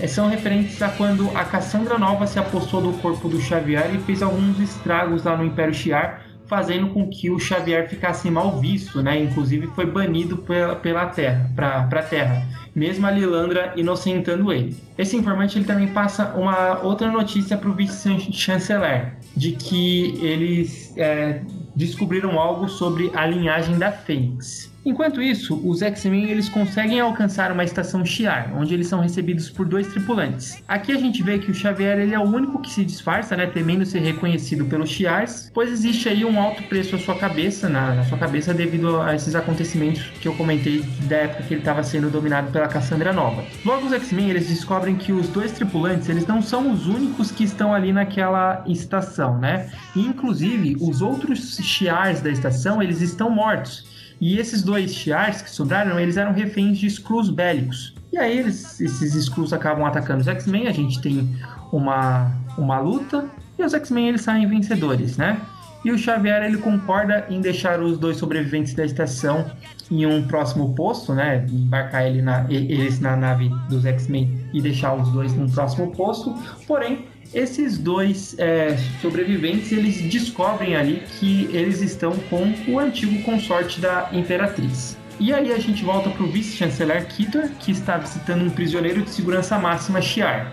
é, são referentes a quando a Cassandra Nova se apossou do corpo do Xavier e fez alguns estragos lá no Império Shi'ar, fazendo com que o Xavier ficasse mal visto, né? Inclusive foi banido pela, pela Terra, para a Terra, mesmo a Lilandra inocentando ele. Esse informante ele também passa uma outra notícia para o vice-chanceler, de que eles é, descobriram algo sobre a linhagem da Fênix. Enquanto isso, os X-Men eles conseguem alcançar uma estação Shi'ar, onde eles são recebidos por dois tripulantes. Aqui a gente vê que o Xavier ele é o único que se disfarça, né, temendo ser reconhecido pelos Shi'ars, pois existe aí um alto preço à sua cabeça, na, na sua cabeça devido a esses acontecimentos que eu comentei da época que ele estava sendo dominado pela Cassandra Nova. Logo os X-Men eles descobrem que os dois tripulantes eles não são os únicos que estão ali naquela estação, né? E, inclusive os outros Shi'ars da estação eles estão mortos. E esses dois Shi'ars que sobraram, eles eram reféns de Skrulls bélicos. E aí eles, esses Skrulls acabam atacando os X-Men, a gente tem uma, uma luta, e os X-Men eles saem vencedores, né? E o Xavier ele concorda em deixar os dois sobreviventes da estação em um próximo posto, né? Embarcar ele na, eles na nave dos X-Men e deixar os dois num próximo posto. Porém, esses dois é, sobreviventes eles descobrem ali que eles estão com o antigo consorte da Imperatriz. E aí a gente volta para o vice-chanceler Kitor, que está visitando um prisioneiro de segurança máxima Shiar.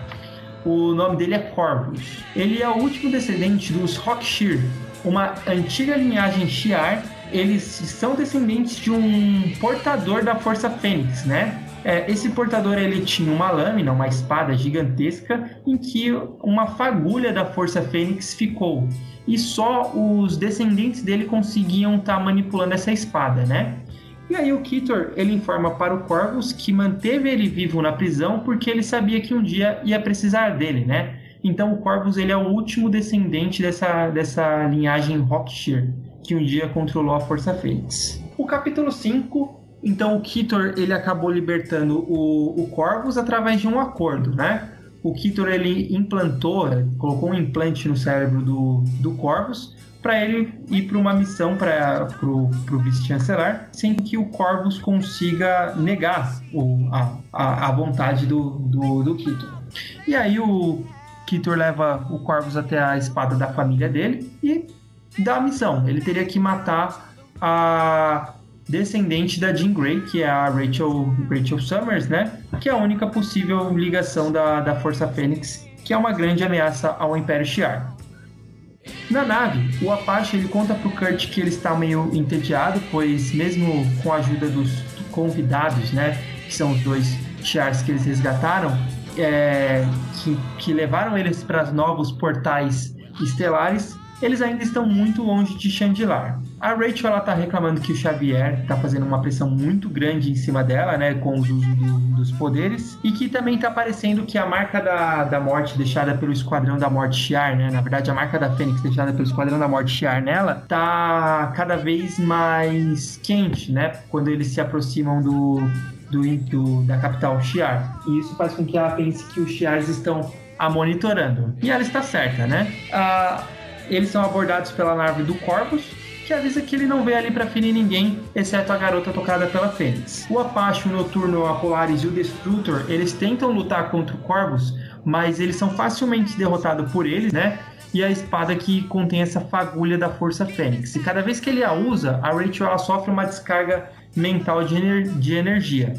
O nome dele é Corvus. Ele é o último descendente dos Rockshire, uma antiga linhagem Shiar. Eles são descendentes de um portador da Força Fênix, né? É, esse portador ele tinha uma lâmina, uma espada gigantesca, em que uma fagulha da Força Fênix ficou. e só os descendentes dele conseguiam estar tá manipulando essa espada, né? E aí o Kitor, ele informa para o Corvus que manteve ele vivo na prisão porque ele sabia que um dia ia precisar dele, né? Então o Corvus ele é o último descendente dessa, dessa linhagem Rockshire, que um dia controlou a Força Fênix. O capítulo 5, então o Kitor ele acabou libertando o, o Corvus através de um acordo, né? O Kitor ele implantou, colocou um implante no cérebro do, do Corvus para ele ir para uma missão para o vice-chancelar, sem que o Corvus consiga negar o, a, a, a, vontade do, do, do Kitor. E aí o Kitor leva o Corvus até a espada da família dele e dá a missão. Ele teria que matar a descendente da Jean Grey, que é a Rachel, Rachel Summers, né? Que é a única possível ligação da, da Força Fênix, que é uma grande ameaça ao Império Shi'ar. Na nave, o Apache ele conta pro Kurt que ele está meio entediado, pois mesmo com a ajuda dos convidados, né, que são os dois Shi'ars que eles resgataram, é, que, que levaram eles para novos portais estelares, eles ainda estão muito longe de Chandilar. A Rachel ela tá reclamando que o Xavier tá fazendo uma pressão muito grande em cima dela, né, com os usos do, dos poderes, e que também tá parecendo que a marca da, da morte deixada pelo Esquadrão da Morte Shiar, né, na verdade a marca da Fênix deixada pelo Esquadrão da Morte Shiar nela, tá cada vez mais quente, né, quando eles se aproximam do, do, do, da capital Shiar. E isso faz com que ela pense que os Shiars estão a monitorando. E ela está certa, né? Ah, eles são abordados pela nave do Corpus, que avisa que ele não veio ali para ferir ninguém, exceto a garota tocada pela Fênix. O Apache, o Noturno, a Polaris e o Destructor, eles tentam lutar contra o Corvus, mas eles são facilmente derrotados por eles, né? E a espada que contém essa fagulha da Força Fênix. E cada vez que ele a usa, a Rachel ela sofre uma descarga mental de, ener de energia.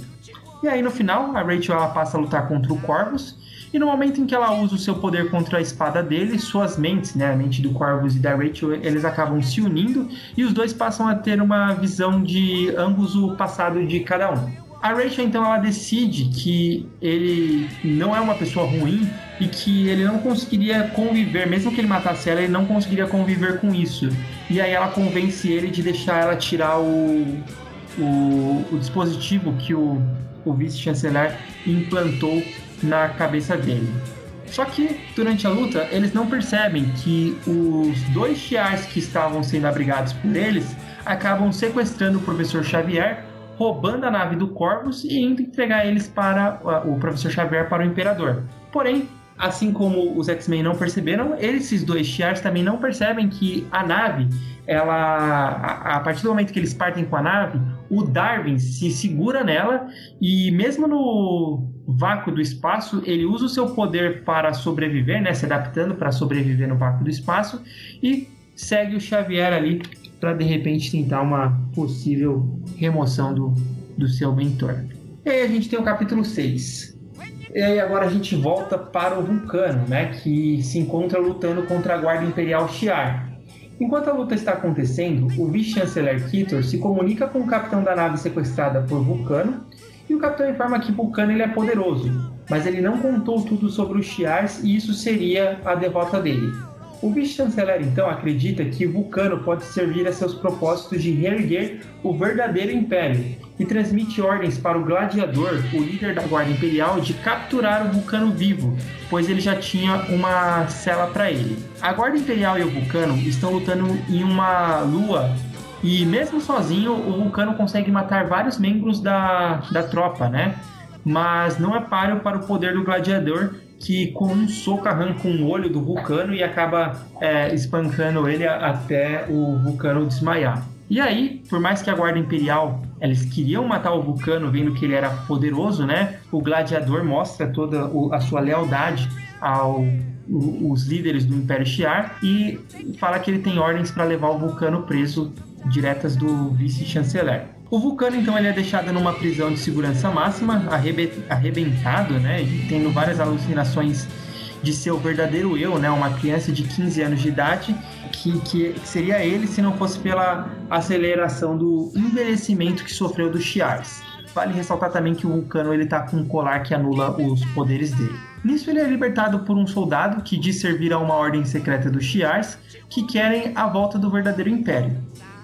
E aí no final, a Rachel ela passa a lutar contra o Corvus e no momento em que ela usa o seu poder contra a espada dele, suas mentes, né, a mente do Corvus e da Rachel, eles acabam se unindo e os dois passam a ter uma visão de ambos o passado de cada um. A Rachel então ela decide que ele não é uma pessoa ruim e que ele não conseguiria conviver, mesmo que ele matasse ela, ele não conseguiria conviver com isso. E aí ela convence ele de deixar ela tirar o, o, o dispositivo que o, o vice-chanceler implantou na cabeça dele. Só que durante a luta eles não percebem que os dois Shi'ars que estavam sendo abrigados por eles acabam sequestrando o professor Xavier, roubando a nave do Corvus e indo entregar eles para o professor Xavier para o Imperador. Porém, assim como os X-Men não perceberam, esses dois Shi'ars também não percebem que a nave, ela, a, a, partir do momento que eles partem com a nave, o Darwin se segura nela e mesmo no vácuo do espaço, ele usa o seu poder para sobreviver, né, se adaptando para sobreviver no vácuo do espaço e segue o Xavier ali para de repente tentar uma possível remoção do, do seu mentor. E aí a gente tem o capítulo 6. E aí agora a gente volta para o Vulcano, né, que se encontra lutando contra a Guarda Imperial Shi'ar. Enquanto a luta está acontecendo, o vice-chanceler Kitor se comunica com o capitão da nave sequestrada por Vulcano e o capitão informa que Vulcano ele é poderoso, mas ele não contou tudo sobre os Shi'ars e isso seria a derrota dele. O vice-chanceler então acredita que Vulcano pode servir a seus propósitos de reerguer o verdadeiro império e transmite ordens para o gladiador, o líder da guarda imperial, de capturar o Vulcano vivo, pois ele já tinha uma cela para ele. A guarda imperial e o Vulcano estão lutando em uma lua e mesmo sozinho, o Vulcano consegue matar vários membros da, da tropa, né? Mas não é páreo para o poder do gladiador, que com um soco arranca um olho do Vulcano e acaba é, espancando ele até o Vulcano desmaiar. E aí, por mais que a Guarda Imperial eles queriam matar o Vulcano, vendo que ele era poderoso, né? O gladiador mostra toda a sua lealdade ao os líderes do Império Shi'ar e fala que ele tem ordens para levar o Vulcano preso diretas do vice-chanceler. O Vulcano, então, ele é deixado numa prisão de segurança máxima, arrebentado, né, tendo várias alucinações de seu verdadeiro eu, né, uma criança de 15 anos de idade, que, que seria ele se não fosse pela aceleração do envelhecimento que sofreu dos Shi'ars. vale ressaltar também que o Vulcano ele tá com um colar que anula os poderes dele. Nisso ele é libertado por um soldado que diz servir a uma ordem secreta dos Shi'ars que querem a volta do verdadeiro Império.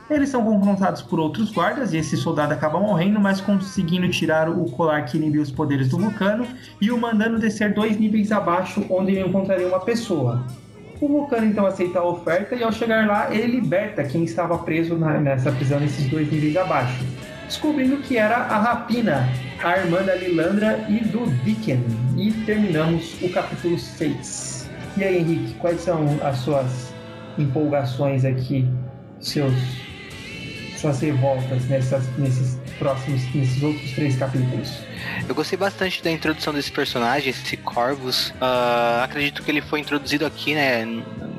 Eles são confrontados por outros guardas e esse soldado acaba morrendo, mas conseguindo tirar o colar que inibe os poderes do Vulcano e o mandando descer dois níveis abaixo, onde ele encontraria uma pessoa. O Vulcano então aceita a oferta e ao chegar lá ele liberta quem estava preso na, nessa prisão nesses dois níveis abaixo, descobrindo que era a Rapina, a irmã da Lilandra e do Dicken. E terminamos o capítulo 6. E aí, Henrique, quais são as suas empolgações aqui, seus suas revoltas nessas, nesses próximos, nesses outros três capítulos. Eu gostei bastante da introdução desse personagem, esse Corvus. Uh, acredito que ele foi introduzido aqui, né?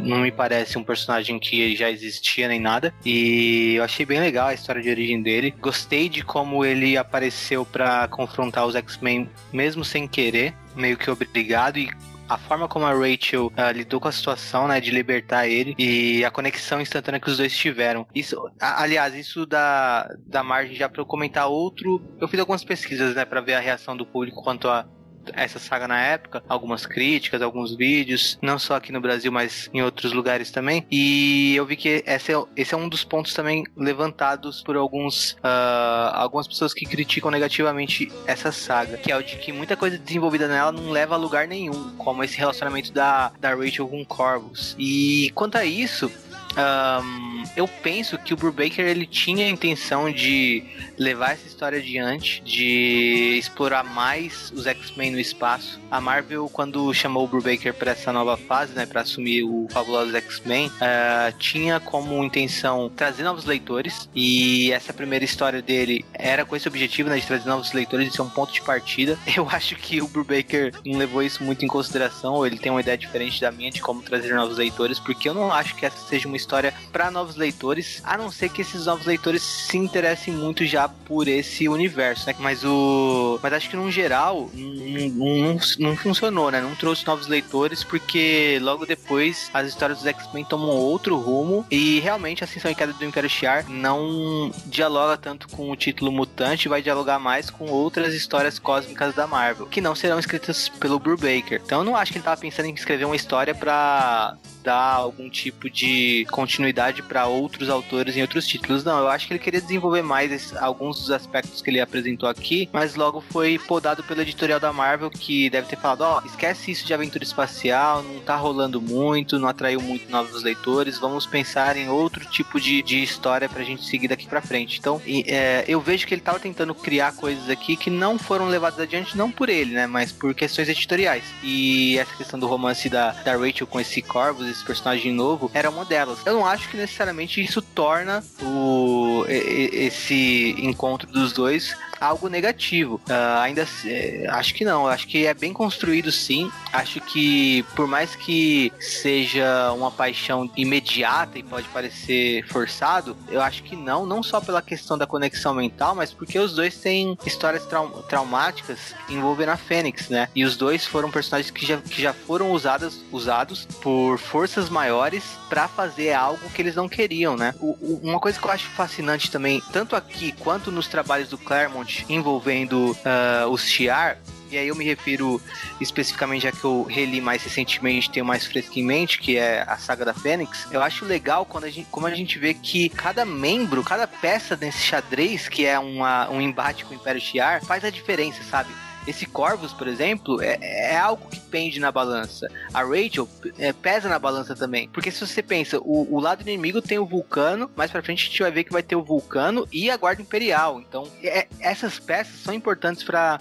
Não me parece um personagem que já existia nem nada. E eu achei bem legal a história de origem dele. Gostei de como ele apareceu para confrontar os X-Men, mesmo sem querer, meio que obrigado. E a forma como a Rachel uh, lidou com a situação, né, de libertar ele e a conexão instantânea que os dois tiveram. Isso, a, aliás, isso dá, dá margem já para eu comentar outro. Eu fiz algumas pesquisas, né, para ver a reação do público quanto a essa saga na época, algumas críticas, alguns vídeos, não só aqui no Brasil, mas em outros lugares também. E eu vi que esse é, esse é um dos pontos também levantados por alguns uh, algumas pessoas que criticam negativamente essa saga, que é o de que muita coisa desenvolvida nela não leva a lugar nenhum, como esse relacionamento da, da Rachel com Corvus. E quanto a isso, um, eu penso que o Brubaker ele tinha a intenção de levar essa história adiante, de explorar mais os X-Men no espaço. A Marvel, quando chamou o Brubaker para essa nova fase, né, para assumir o fabuloso X-Men, uh, tinha como intenção trazer novos leitores e essa primeira história dele era com esse objetivo, né, de trazer novos leitores e ser um ponto de partida. [LAUGHS] Eu acho que o Brubaker não levou isso muito em consideração, ou ele tem uma ideia diferente da minha de como trazer novos leitores, porque eu não acho que essa seja uma história para novos leitores, a não ser que esses novos leitores se interessem muito já por esse universo, né? Mas o. Mas acho que no geral não, não, não funcionou, né? Não trouxe novos leitores, porque logo depois as histórias dos X-Men tomam outro rumo e realmente a Ascensão e Queda do Império Shi'ar não dialoga tanto com o título mutante, vai dialogar mais com outras histórias cósmicas da Marvel, que não serão escritas pelo Brubaker. Então eu não acho que ele tava pensando em escrever uma história para dar algum tipo de continuidade para outros autores em outros títulos. Não, eu acho que ele queria desenvolver mais alguns dos aspectos que ele apresentou aqui, mas logo foi podado pelo editorial da Marvel, que deve ter falado: ó, oh, esquece isso de aventura espacial, não tá rolando muito, não atraiu muito novos leitores, vamos pensar em outro tipo de, de história pra gente seguir daqui pra frente. Então, é, eu vejo que ele tava tentando criar coisas aqui que não foram levadas adiante, não por ele, né, mas por questões editoriais. E essa questão do romance da, da Rachel com esse Corvus, esse personagem novo, era uma delas. Eu não acho que necessariamente isso torna o, esse encontro dos dois algo negativo. Uh, ainda é, acho que não. Acho que é bem construído sim. Acho que por mais que seja uma paixão imediata e pode parecer forçado, eu acho que não. Não só pela questão da conexão mental, mas porque os dois têm histórias trau traumáticas envolvendo a Fênix, né? E os dois foram personagens que já, que já foram usados, usados por forças maiores para fazer algo que eles não queriam, né? O, o, uma coisa que eu acho fascinante também, tanto aqui quanto nos trabalhos do Claremont envolvendo uh, os Shiar, e aí eu me refiro especificamente já que eu reli mais recentemente, tenho mais fresco em mente, que é a saga da Fênix. Eu acho legal quando a gente, como a gente vê que cada membro, cada peça desse xadrez, que é uma, um embate com o Império Shiar, faz a diferença, sabe? Esse Corvus, por exemplo, é, é algo que pende na balança. A Rachel é, pesa na balança também. Porque se você pensa, o, o, lado inimigo tem o Vulcano, mais pra frente a gente vai ver que vai ter o Vulcano e a Guarda Imperial. Então, é, essas peças são importantes para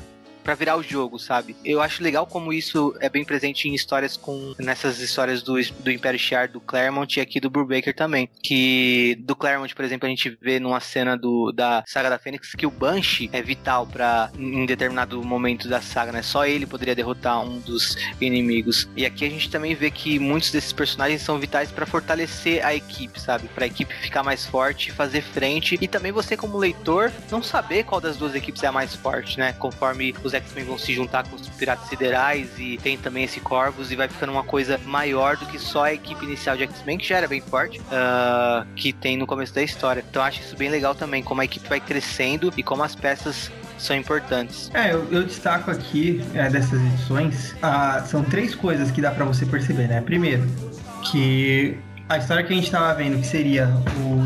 para virar o jogo, sabe? Eu acho legal como isso é bem presente em histórias com nessas histórias do, do Império Shiar, do Claremont e aqui do Brubaker também. Que do Claremont, por exemplo, a gente vê numa cena do, da saga da Fênix que o Banshee é vital para em determinado momento da saga, né? Só ele poderia derrotar um dos inimigos. E aqui a gente também vê que muitos desses personagens são vitais para fortalecer a equipe, sabe? Para a equipe ficar mais forte, fazer frente e também você como leitor não saber qual das duas equipes é a mais forte, né? Conforme os X-Men vão se juntar com os Piratas Siderais e tem também esse Corvus e vai ficando uma coisa maior do que só a equipe inicial de X-Men, que já era bem forte, uh, que tem no começo da história. Então acho isso bem legal também, como a equipe vai crescendo e como as peças são importantes. É, eu, eu destaco aqui é, dessas edições, ah, são três coisas que dá para você perceber, né? Primeiro, que a história que a gente estava vendo, que seria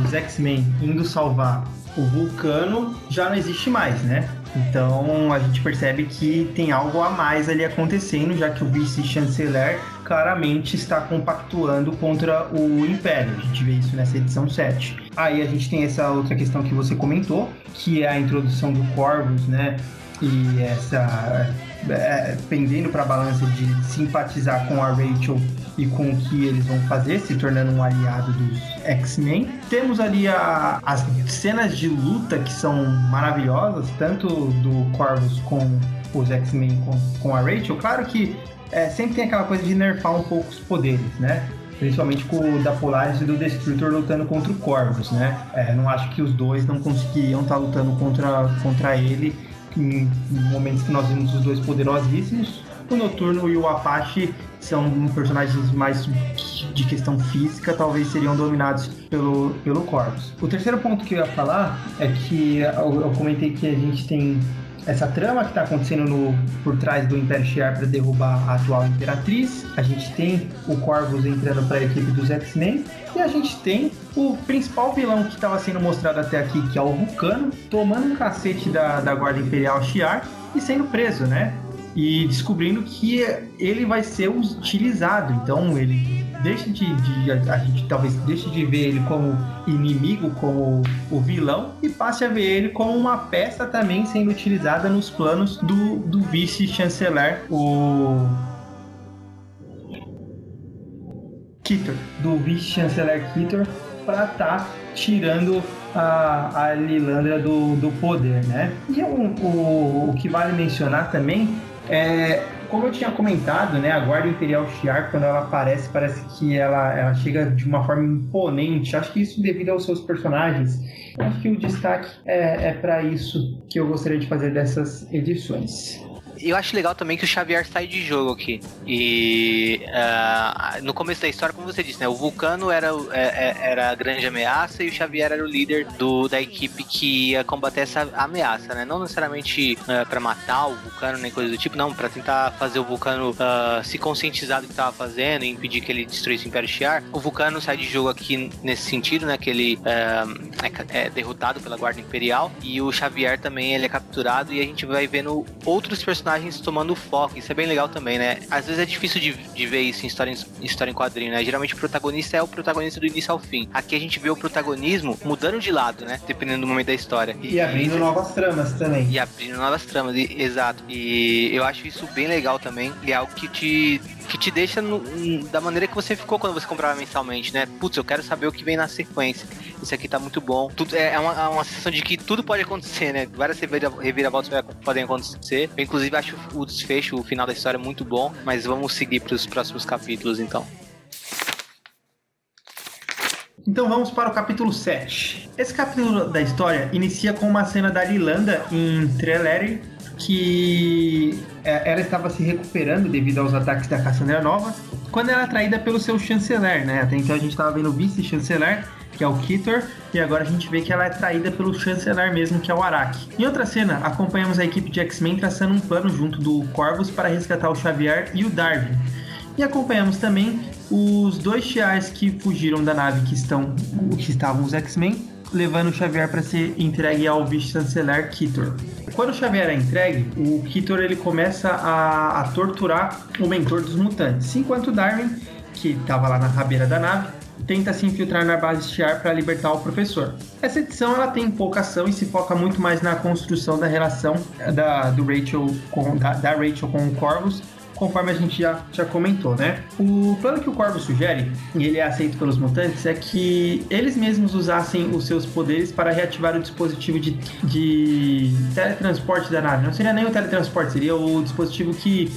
os X-Men indo salvar o Vulcano, já não existe mais, né? Então a gente percebe que tem algo a mais ali acontecendo, já que o vice-chanceler claramente está compactuando contra o Império. A gente vê isso nessa edição 7. Aí a gente tem essa outra questão que você comentou, que é a introdução do Corvus, né? E essa é, pendendo para a balança de simpatizar com a Rachel e com o que eles vão fazer, se tornando um aliado dos X-Men. Temos ali a, as cenas de luta que são maravilhosas, tanto do Corvus com os X-Men com, com a Rachel. Claro que é, sempre tem aquela coisa de nerfar um pouco os poderes, né? Principalmente com o da Polaris e do Destructor lutando contra o Corvus, né? É, não acho que os dois não conseguiriam estar tá lutando contra, contra ele em momentos que nós vimos os dois poderosíssimos. O Noturno e o Apache são personagens mais de questão física, talvez seriam dominados pelo, pelo Corvus. O terceiro ponto que eu ia falar é que eu, eu comentei que a gente tem essa trama que está acontecendo no, por trás do Império Shi'ar para derrubar a atual Imperatriz. A gente tem o Corvus entrando para a equipe dos X-Men. E a gente tem o principal vilão que estava sendo mostrado até aqui, que é o Vulcano, tomando um cacete da, da Guarda Imperial Shi'ar e sendo preso, né? E descobrindo que ele vai ser utilizado. Então ele deixe de, de, a gente talvez deixe de ver ele como inimigo, como o vilão e passe a ver ele como uma peça também sendo utilizada nos planos do, do vice-chanceler, o Kitor, do vice-chanceler Kitor, para estar tá tirando a, a Lilandra do, do poder, né? E um, o, o que vale mencionar também é como eu tinha comentado, né, a Guarda Imperial Shi'ar, quando ela aparece, parece que ela, ela chega de uma forma imponente. Acho que isso devido aos seus personagens. Acho que o destaque é, é para isso que eu gostaria de fazer dessas edições eu acho legal também que o Xavier sai de jogo aqui. E uh, no começo da história, como você disse, né? O Vulcano era, é, é, era a grande ameaça e o Xavier era o líder do, da equipe que ia combater essa ameaça, né? Não necessariamente uh, é, para matar o Vulcano nem coisa do tipo, não, para tentar fazer o Vulcano uh, se conscientizar do que estava fazendo e impedir que ele destruísse o Império Shi'ar. O Vulcano sai de jogo aqui nesse sentido, né? Que ele é, é derrotado pela Guarda Imperial e o Xavier também ele é capturado e a gente vai vendo outros personagens personagens tomando foco. Isso é bem legal também, né? Às vezes é difícil de, de ver isso em história, em história em quadrinho, né? Geralmente o protagonista é o protagonista do início ao fim. Aqui a gente vê o protagonismo mudando de lado, né? Dependendo do momento da história. E, e abrindo novas tramas também. E abrindo novas tramas, e, exato. E eu acho isso bem legal também. E é algo que te que te deixa no, da maneira que você ficou quando você comprava mensalmente, né? Putz, eu quero saber o que vem na sequência. Isso aqui tá muito bom. Tudo, é, é uma, é uma sensação de que tudo pode acontecer, né? Várias reviravoltas podem acontecer. Eu, inclusive, acho o desfecho, o final da história muito bom. Mas vamos seguir para os próximos capítulos, então. Então vamos para o capítulo 7. Esse capítulo da história inicia com uma cena da Lilanda em Trellery que é, ela estava se recuperando devido aos ataques da Cassandra Nova, quando ela é atraída pelo seu chanceler, né? Até então a gente estava vendo o vice-chanceler, que é o Kitor, e agora a gente vê que ela é traída pelo chanceler mesmo, que é o Araki. Em outra cena, acompanhamos a equipe de X-Men traçando um plano junto do Corvus para resgatar o Xavier e o Darwin. E acompanhamos também os dois Shi'ars que fugiram da nave que estão que estavam os X-Men levando o Xavier para ser entregue ao vice-chanceler Kitor. Quando o Xavier é entregue, o Kitor ele começa a, a torturar o mentor dos mutantes, enquanto Darwin, que estava lá na rabeira da nave, tenta se infiltrar na base Shiar para libertar o professor. Essa edição ela tem pouca ação e se foca muito mais na construção da relação da, do Rachel com, da, da Rachel com o Corvus conforme a gente já, já comentou, né? O plano que o Corvo sugere, e ele é aceito pelos mutantes, é que eles mesmos usassem os seus poderes para reativar o dispositivo de, de teletransporte da nave. Não seria nem o teletransporte, seria o dispositivo que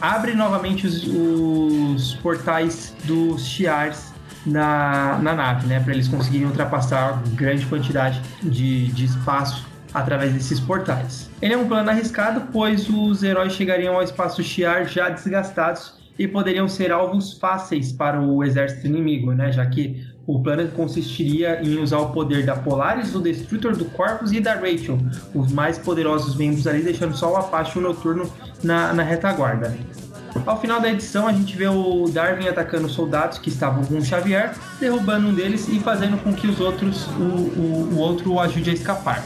abre novamente os, os portais dos Shi'ars na, na nave, né? Para eles conseguirem ultrapassar grande quantidade de, de espaço através desses portais. Ele é um plano arriscado, pois os heróis chegariam ao espaço Shi'ar já desgastados e poderiam ser alvos fáceis para o exército inimigo, né? Já que O plano consistiria em usar o poder da Polaris, do Destrutor, do Corpus e da Rachel, os mais poderosos membros ali, deixando só o Apache o Noturno na, na retaguarda. Ao final da edição, a gente vê o Darwin atacando soldados que estavam com o Xavier, derrubando um deles e fazendo com que os outros, o, o, o outro o ajude a escapar.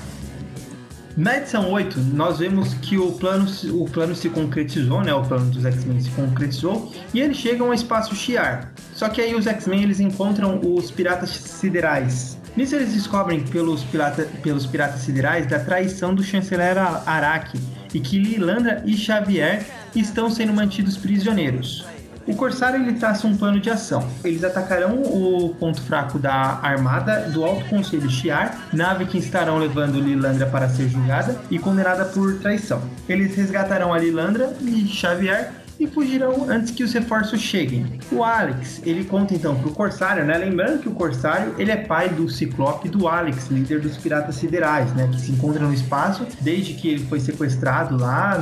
Na edição 8, nós vemos que o plano, o plano se concretizou, né? O plano dos X-Men se concretizou e eles chegam ao espaço Shi'ar. Só que aí os X-Men eles encontram os piratas siderais. Nisso eles descobrem pelos, pirata, pelos piratas siderais da traição do chanceler Araki e que Lilandra e Xavier estão sendo mantidos prisioneiros. O Corsário ele traça um plano de ação. Eles atacarão o ponto fraco da armada do Alto Conselho Shiar, nave que estarão levando Lilandra para ser julgada e condenada por traição. Eles resgatarão a Lilandra e Xavier e fugirão antes que os reforços cheguem. O Alex, ele conta então pro Corsário, né? Lembrando que o Corsário, ele é pai do Ciclope do Alex, líder dos Piratas Siderais, né? Que se encontram no espaço desde que ele foi sequestrado lá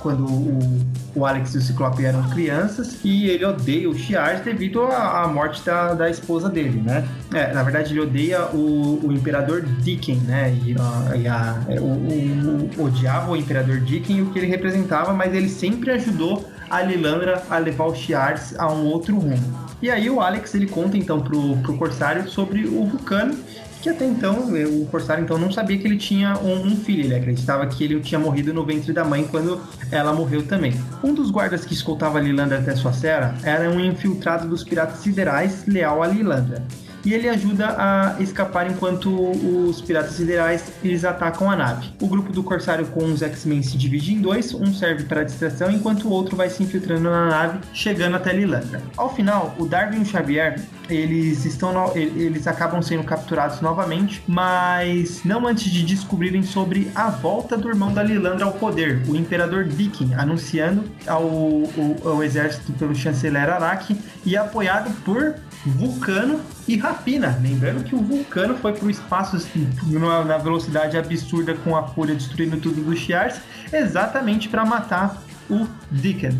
quando o, o Alex e o Ciclope eram crianças e ele odeia o Shi'ar devido à, à morte da, da, esposa dele, né? É, na verdade, ele odeia o, o Imperador Dicken, né? E, a, e a, é, o, o, odiava o Imperador Dicken e o que ele representava, mas ele sempre ajudou a Lilandra a levar o Shi'ar a um outro rumo. E aí o Alex ele conta então pro, pro Corsário sobre o Vulcano que até então o Corsário então não sabia que ele tinha um, um, filho, ele acreditava que ele tinha morrido no ventre da mãe quando ela morreu também. Um dos guardas que escoltava Lilandra até sua serra era um infiltrado dos piratas siderais leal a Lilandra e ele ajuda a escapar enquanto os piratas siderais eles atacam a nave. O grupo do Corsário com os X-Men se divide em dois, um serve para distração enquanto o outro vai se infiltrando na nave, chegando até Lilandra. Ao final, o Darwin e o Xavier eles estão no, eles acabam sendo capturados novamente, mas não antes de descobrirem sobre a volta do irmão da Lilandra ao poder, o Imperador Dicken, anunciando ao, ao, ao exército pelo chanceler Araki e apoiado por Vulcano e Rapina. Lembrando que o Vulcano foi para o espaço assim, na velocidade absurda com a Fúria destruindo tudo dos Shi'ars, exatamente para matar o Dicken.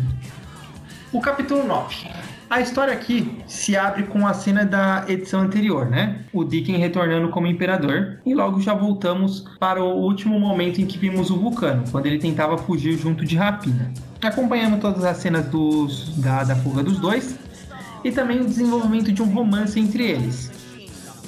O capítulo 9. A história aqui se abre com a cena da edição anterior, né? O Dicken retornando como imperador e logo já voltamos para o último momento em que vimos o Vulcano, quando ele tentava fugir junto de Rapina. Acompanhamos todas as cenas dos, da, da fuga dos dois e também o desenvolvimento de um romance entre eles.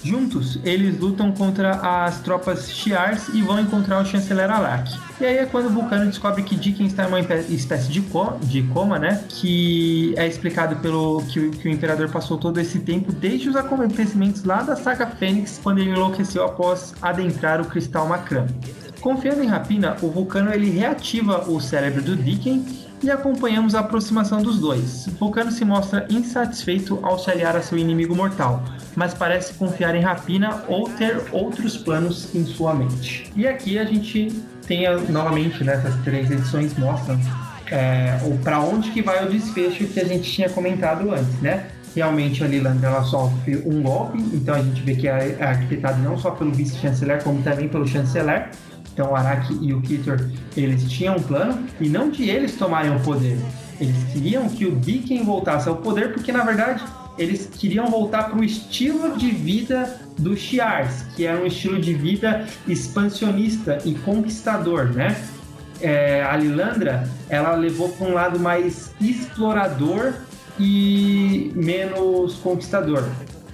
Juntos, eles lutam contra as tropas Shi'ars e vão encontrar o chanceler Alak. E aí é quando o Vulcano descobre que Dickens está em uma espécie de, de coma, né? Que é explicado pelo que o, que o Imperador passou todo esse tempo desde os acontecimentos lá da saga Fênix, quando ele enlouqueceu após adentrar o Cristal Macram. Confiando em Rapina, o Vulcano ele reativa o cérebro do Dicken e acompanhamos a aproximação dos dois. Vulcano se mostra insatisfeito ao se aliar a seu inimigo mortal, mas parece confiar em Rapina ou ter outros planos em sua mente. E aqui a gente tem novamente né, três edições mostram é, para onde que vai o desfecho que a gente tinha comentado antes, né? Realmente a Lilandra ela sofre um golpe, então a gente vê que é arquitetado não só pelo vice-chanceler, como também pelo chanceler. Então o Araki e o Kitor, eles tinham um plano e não de eles tomarem o poder. Eles queriam que o Dicken voltasse ao poder porque na verdade eles queriam voltar para o estilo de vida do Shi'ars, que era um estilo de vida expansionista e conquistador, né? É, a Lilandra, ela levou para um lado mais explorador e menos conquistador.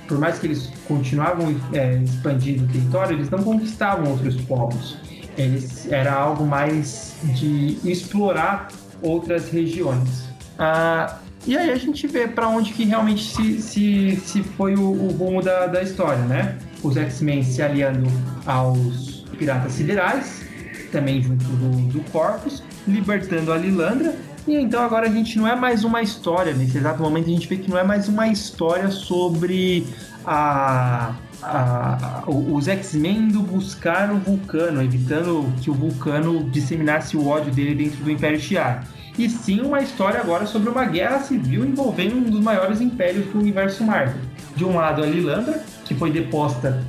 Por mais que eles continuavam é, expandindo o território, eles não conquistavam outros povos. Eles, era algo mais de explorar outras regiões. Ah, e aí a gente vê para onde que realmente se, se, se foi o, o rumo da, da história, né? Os X-Men se aliando aos Piratas Siderais, também junto do, do Corpus, libertando a Lilandra. E então agora a gente não é mais uma história, nesse exato momento a gente vê que não é mais uma história sobre a a, os X-Men indo buscar o Vulcano, evitando que o Vulcano disseminasse o ódio dele dentro do Império Shi'ar. E sim uma história agora sobre uma guerra civil envolvendo um dos maiores impérios do universo Marvel. De um lado a Lilandra, que foi deposta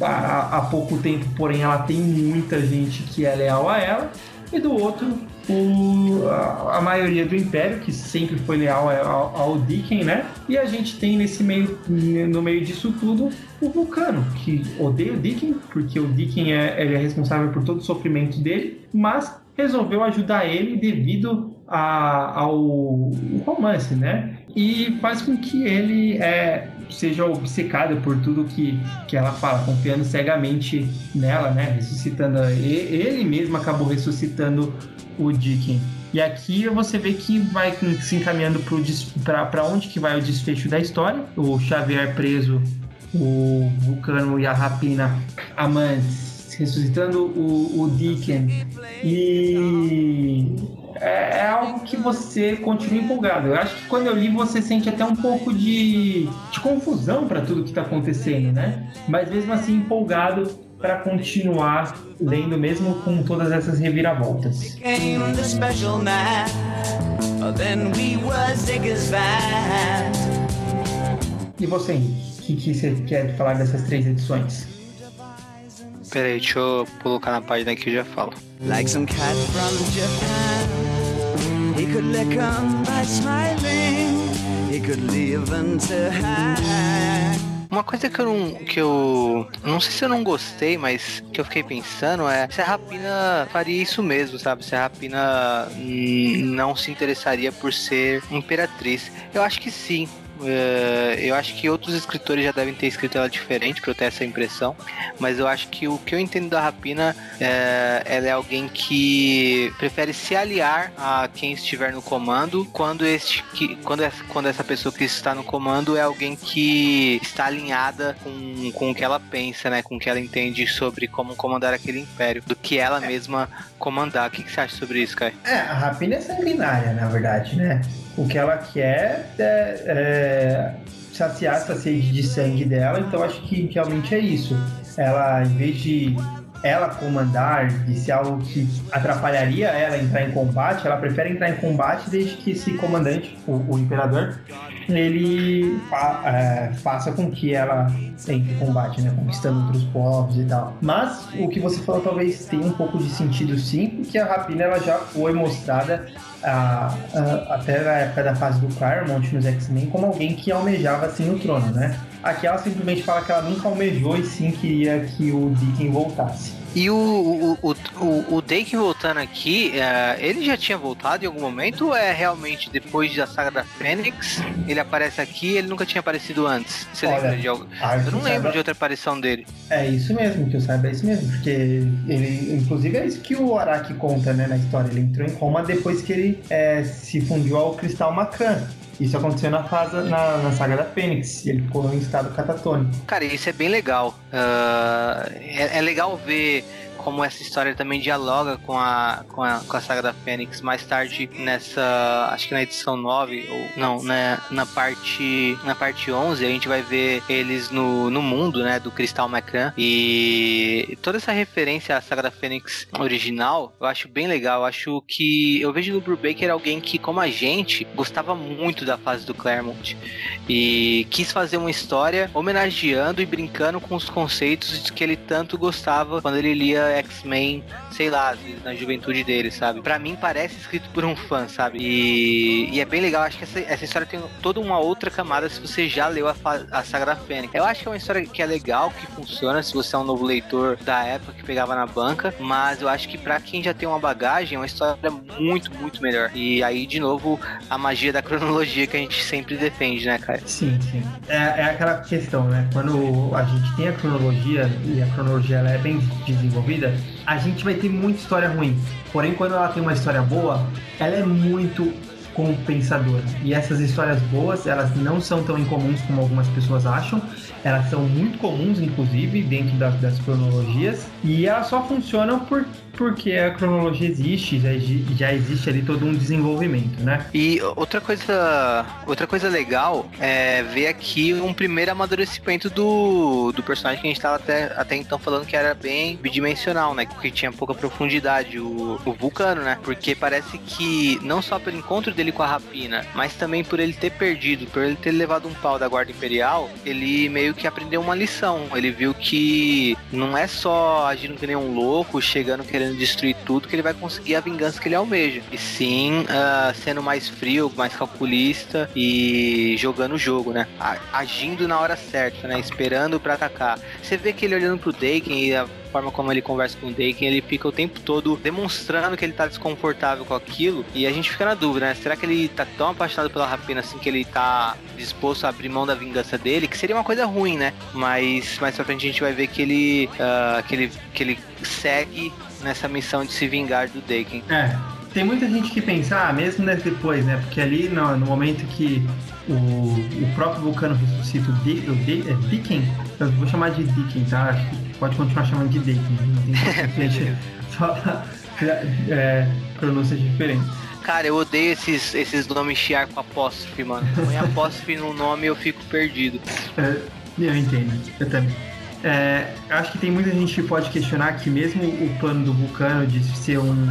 há, há pouco tempo, porém ela tem muita gente que é leal a ela. e do outro o, a, a, maioria do Império, que sempre foi leal ao, ao Dicken, né? E a gente tem nesse meio, no meio disso tudo, o Vulcano, que odeia o Dicken, porque o Dicken é, ele é responsável por todo o sofrimento dele, mas resolveu ajudar ele devido a, ao romance, né? E faz com que ele é, seja obcecado por tudo que, que ela fala, confiando cegamente nela, né? Ressuscitando. Ele mesmo acabou ressuscitando o Dicken. E aqui você vê que vai se encaminhando para onde que vai o desfecho da história. O Xavier preso, o Vulcano e a Rapina amantes, ressuscitando o, o Dicken. E é, é, algo que você continua empolgado. Eu acho que quando eu li você sente até um pouco de, de confusão para tudo que está acontecendo, né? Mas mesmo assim empolgado para continuar lendo mesmo com todas essas reviravoltas. E você, o que, que você quer falar dessas três edições? Peraí, deixa eu colocar na página que eu já falo. Like some cat from Japan He could lick on by smiling He could leave uma coisa que eu não. que eu. Não sei se eu não gostei, mas que eu fiquei pensando é se a Rapina faria isso mesmo, sabe? Se a Rapina não se interessaria por ser imperatriz. Eu acho que sim. Uh, eu acho que outros escritores já devem ter escrito ela diferente para eu ter essa impressão, mas eu acho que o que eu entendo da Rapina é, ela é alguém que prefere se aliar a quem estiver no comando quando este que, quando, essa, quando essa pessoa que está no comando é alguém que está alinhada com, com o que ela pensa, né, com o que ela entende sobre como comandar aquele império, do que ela mesma comandar. O que, que você acha sobre isso, Kai? É, a Rapina é sanguinária, na verdade, né? O que ela quer é, é saciar essa sede de sangue dela, então acho que realmente é isso. Ela, em vez de ela comandar, de ser algo que atrapalharia ela entrar em combate, ela prefere entrar em combate desde que esse comandante, o, o imperador, ele fa é, faça com que ela entre em combate, né? Conquistando outros povos e tal. Mas o que você falou talvez tenha um pouco de sentido sim, porque a Rapina ela já foi mostrada a, a, até a época da fase do Claremont nos X-Men como alguém que almejava assim o trono, né? Aqui ela simplesmente fala que ela nunca almejou e sim queria que o Deacon voltasse. E o, o, o, o, Dake voltando aqui, é, ele já tinha voltado em algum momento ou é realmente depois da saga da Fênix? Ele aparece aqui ele nunca tinha aparecido antes? Você Olha, lembra de algo? Eu não lembro saiba... de outra aparição dele. É isso mesmo, que eu saiba é isso mesmo, porque ele, inclusive é isso que o Araki conta né, na história. Ele entrou em coma depois que ele é, se fundiu ao Cristal Macan. Isso aconteceu na fase na, na saga da Fênix. Ele ficou em estado catatônico. Cara, isso é bem legal. Uh, é, é legal ver como essa história também dialoga com a, com a, com a saga da Fênix. Mais tarde, nessa. Acho que na edição 9, ou não, né, na parte. Na parte 11, a gente vai ver eles no, no mundo, né? Do Cristal Macran. E toda essa referência à saga da Fênix original, eu acho bem legal. Eu acho que. Eu vejo no Brubaker alguém que, como a gente, gostava muito da fase do Claremont. E quis fazer uma história homenageando e brincando com os conceitos que ele tanto gostava quando ele lia X-Men, sei lá, na juventude dele, sabe? Para mim parece escrito por um fã, sabe? E, e, é bem legal, acho que essa, essa história tem toda uma outra camada se você já leu a, a Saga da Fênix. Eu acho que é uma história que é legal, que funciona se você é um novo leitor da época que pegava na banca, mas eu acho que para quem já tem uma bagagem, é uma história muito, muito melhor. E aí, de novo, a magia da cronologia que a gente sempre defende, né, cara? Sim, sim. É, é aquela questão, né? Quando a gente tem a cronologia e a cronologia ela é bem desenvolvida, vida, a gente vai ter muita história ruim. Porém, quando ela tem uma história boa, ela é muito compensadora. E essas histórias boas, elas não são tão incomuns como algumas pessoas acham. Elas são muito comuns, inclusive, dentro das, das cronologias. E elas só funcionam por porque a cronologia existe, já, já existe ali todo um desenvolvimento, né? E outra coisa, outra coisa legal é ver aqui um primeiro amadurecimento do, do personagem que a gente estava até, até então falando que era bem bidimensional, né? Que tinha pouca profundidade, o, o Vulcano, né? Porque parece que não só pelo encontro dele com a Rapina, mas também por ele ter perdido, por ele ter levado um pau da Guarda Imperial, ele meio que aprendeu uma lição. Ele viu que não é só agindo que nem um louco, chegando querendo querendo destruir tudo que ele vai conseguir a vingança que ele almeja. E sim, uh, sendo mais frio, mais calculista e jogando o jogo, né? Agindo na hora certa, né? Esperando para atacar. Você vê que ele olhando pro Daken e a forma como ele conversa com o Daken, ele fica o tempo todo demonstrando que ele tá desconfortável com aquilo. E a gente fica na dúvida, né? Será que ele tá tão apaixonado pela Rapina assim que ele tá disposto a abrir mão da vingança dele? Que seria uma coisa ruim, né? Mas mais pra frente a gente vai ver que ele, uh, que ele, que ele segue nessa missão de se vingar do Daken. É, tem muita gente que pensa, ah, mesmo depois, né? Porque ali no, no momento que o, o próprio Vulcano ressuscita o, Di, o Di, é, Dicken, eu vou chamar de Dicken, tá? Acho que pode continuar chamando de Daken, não tem [LAUGHS] gente, só é, pronúncias diferentes. Cara, eu odeio esses, esses nomes chiar com apóstrofe, mano. Põe apóstrofe no nome e eu fico perdido. É, eu entendo, eu também. É, acho que tem muita gente que pode questionar que mesmo o plano do Vulcano de ser um.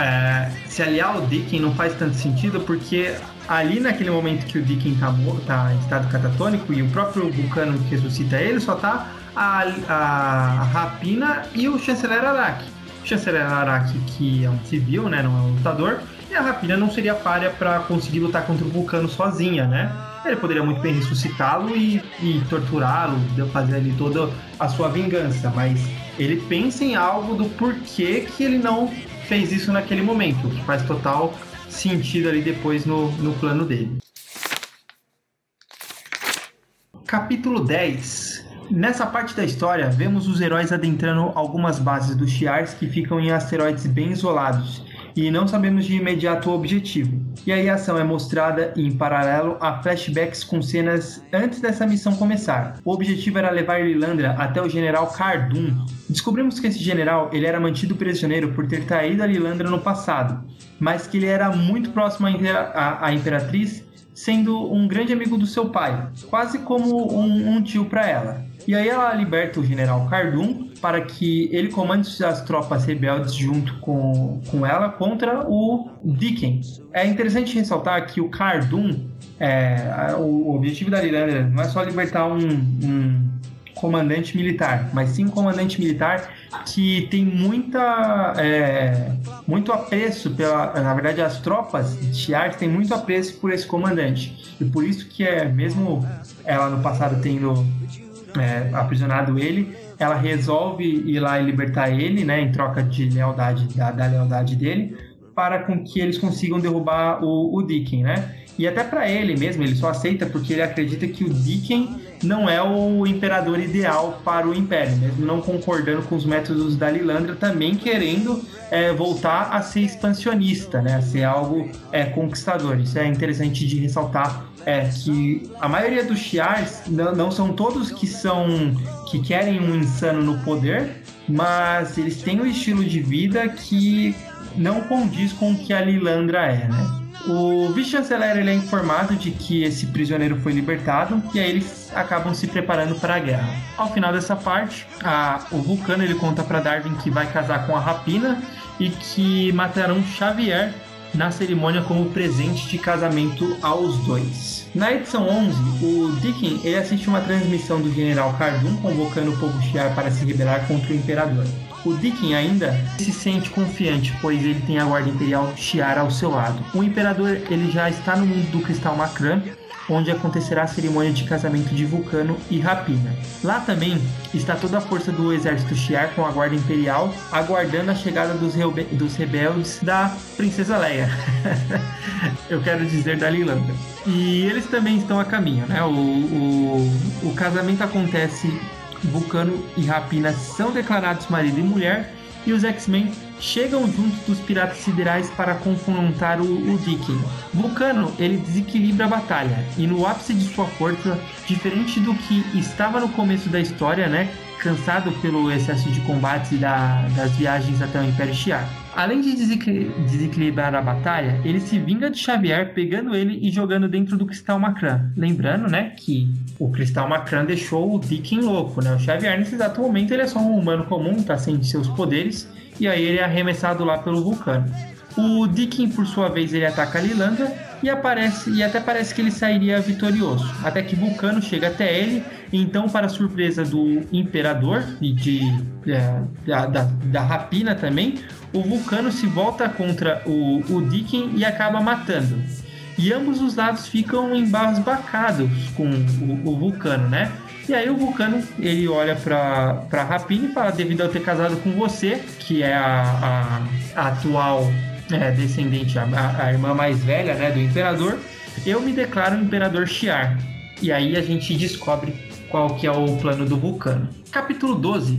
É, se aliar ao Dicken não faz tanto sentido, porque ali naquele momento que o Dicken tá, tá em estado catatônico e o próprio Vulcano ressuscita ele só tá a, a Rapina e o Chanceler Araki. O Chanceler Araki, que é um civil, né, não é um lutador, e a Rapina não seria falha para conseguir lutar contra o Vulcano sozinha, né? Ele poderia muito bem ressuscitá-lo e, e torturá-lo, fazer ali toda a sua vingança, mas ele pensa em algo do porquê que ele não fez isso naquele momento, que faz total sentido ali depois no, no plano dele. Capítulo 10 Nessa parte da história, vemos os heróis adentrando algumas bases dos Shi'ars que ficam em asteroides bem isolados e não sabemos de imediato o objetivo. E aí a ação é mostrada em paralelo a flashbacks com cenas antes dessa missão começar. O objetivo era levar Lilandra até o general Cardun. Descobrimos que esse general ele era mantido prisioneiro por ter traído a Lilandra no passado, mas que ele era muito próximo à Imperatriz, sendo um grande amigo do seu pai, quase como um, um tio para ela. E aí ela liberta o general Cardum para que ele comande as tropas rebeldes junto com, com ela contra o Dicken. É interessante ressaltar que o Cardum, é, o objetivo da Lilandra não é só libertar um, um comandante militar, mas sim um comandante militar que tem muita é, muito apreço pela, na verdade as tropas de Shi'ar têm muito apreço por esse comandante e por isso que é mesmo ela no passado tendo é, aprisionado ele, ela resolve ir lá e libertar ele, né, em troca de lealdade, da, da lealdade dele, para com que eles consigam derrubar o, o Dicken, né? E até para ele mesmo, ele só aceita porque ele acredita que o Dicken não é o imperador ideal para o Império, mesmo não concordando com os métodos da Lilandra, também querendo é, voltar a ser expansionista, né? a ser algo é, conquistador. Isso é interessante de ressaltar é que a maioria dos Shi'ars não, não são todos que são que querem um insano no poder, mas eles têm um estilo de vida que não condiz com o que a Lilandra é, né? O vice-chanceler ele é informado de que esse prisioneiro foi libertado e aí eles acabam se preparando para a guerra. Ao final dessa parte, a, o Vulcano ele conta para Darwin que vai casar com a Rapina e que matarão Xavier na cerimônia como presente de casamento aos dois. Na edição 11, o Dicken ele assiste uma transmissão do general Cardum convocando o povo Shi'ar para se rebelar contra o imperador. O Dicken ainda se sente confiante, pois ele tem a guarda imperial Shi'ar ao seu lado. O imperador ele já está no mundo do Cristal Macran, onde acontecerá a cerimônia de casamento de Vulcano e Rapina. Lá também está toda a força do exército Shi'ar com a guarda imperial, aguardando a chegada dos, rebe dos rebeldes da Princesa Leia. [LAUGHS] Eu quero dizer da Lilandra. E eles também estão a caminho, né? O, o, o casamento acontece Vulcano e Rapina são declarados marido e mulher e os X-Men chegam juntos dos piratas siderais para confrontar o, o Dicken. Vulcano ele desequilibra a batalha e no ápice de sua força, diferente do que estava no começo da história, né, cansado pelo excesso de combates e da, das viagens até o Império Shi'ar. Além de desequilibrar a batalha, ele se vinga de Xavier, pegando ele e jogando dentro do Cristal Macran. Lembrando, né, que o Cristal Macran deixou o Dicken louco, né? O Xavier, nesse exato momento, ele é só um humano comum, tá sem seus poderes, e aí ele é arremessado lá pelo vulcano. O Dicken, por sua vez, ele ataca a Lilandra e aparece e até parece que ele sairia vitorioso. Até que Vulcano chega até ele Então, para surpresa do imperador e de, é, da, da, da, rapina também, o Vulcano se volta contra o, o e acaba matando. E ambos os lados ficam embasbacados com o, o Vulcano, né? E aí o Vulcano, ele olha pra, pra Rapina e fala, devido a eu ter casado com você, que é a, a, a atual é, descendente, a, a, irmã mais velha né, do Imperador, eu me declaro Imperador Shiar. E aí a gente descobre qual que é o plano do Vulcano. Capítulo 12.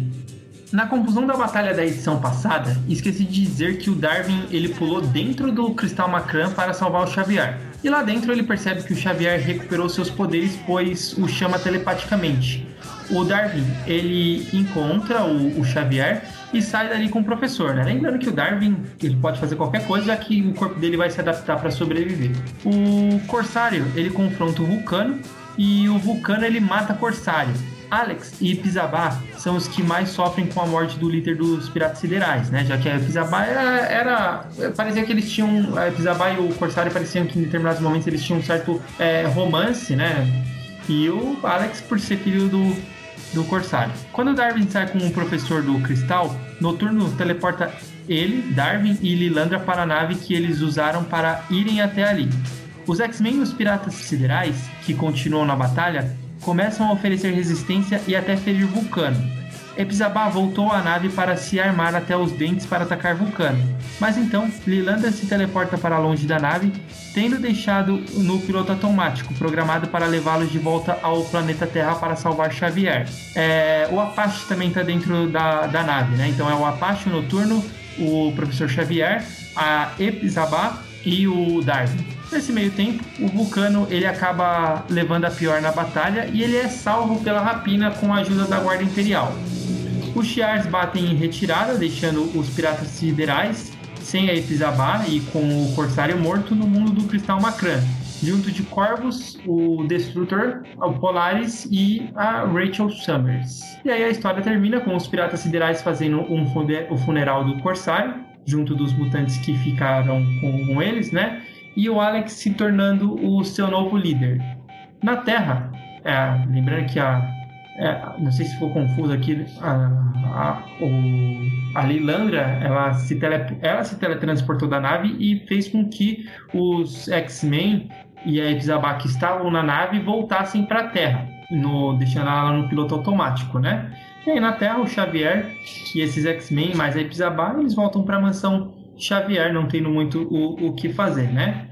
Na confusão da batalha da edição passada, esqueci de dizer que o Darwin ele pulou dentro do Cristal Macran para salvar o Xavier. E lá dentro ele percebe que o Xavier recuperou seus poderes, pois o chama telepaticamente. O Darwin ele encontra o, o Xavier e sai dali com o professor, né? Lembrando que o Darwin ele pode fazer qualquer coisa, já que o corpo dele vai se adaptar para sobreviver. O Corsário ele confronta o Vulcano e o Vulcano ele mata Corsário. Alex e Pizabá são os que mais sofrem com a morte do líder dos Piratas Siderais, né? Já que a Pizabá era, era, Parecia que eles tinham. A Pizabá e o Corsário pareciam que em determinados momentos eles tinham um certo é, romance, né? E o Alex, por ser filho do, do Corsário. Quando Darwin sai com o professor do Cristal, Noturno teleporta ele, Darwin e Lilandra para a nave que eles usaram para irem até ali. Os X-Men e os Piratas Siderais, que continuam na batalha, começam a oferecer resistência e até ferir Vulcano. Epizabá voltou à nave para se armar até os dentes para atacar Vulcano, mas então Lilandra se teleporta para longe da nave, tendo deixado no piloto automático, programado para levá-los de volta ao planeta Terra para salvar Xavier. É, o Apache também está dentro da, da nave, né? Então é o Apache, o Noturno, o Professor Xavier, a Epizabá e o Darwin. Nesse meio tempo, o Vulcano ele acaba levando a pior na batalha e ele é salvo pela rapina com a ajuda da Guarda Imperial. Os Shi'ars batem em retirada, deixando os piratas siderais sem a Epizabá e com o Corsário morto no mundo do Cristal Macran, junto de Corvus, o Destrutor, o Polaris e a Rachel Summers. E aí a história termina com os piratas siderais fazendo um o funeral do Corsário, junto dos mutantes que ficaram com eles, né? e o Alex se tornando o seu novo líder. Na Terra, é, lembrando que a. É, não sei se ficou confuso aqui, a, a, o, a Lilandra ela se, tele, ela se teletransportou da nave e fez com que os X-Men e a Epizabá que estavam na nave voltassem para a Terra, no, deixando ela no piloto automático, né? E aí na Terra, o Xavier e esses X-Men mais a Epizabá, eles voltam para a mansão Xavier, não tendo muito o, o que fazer, né?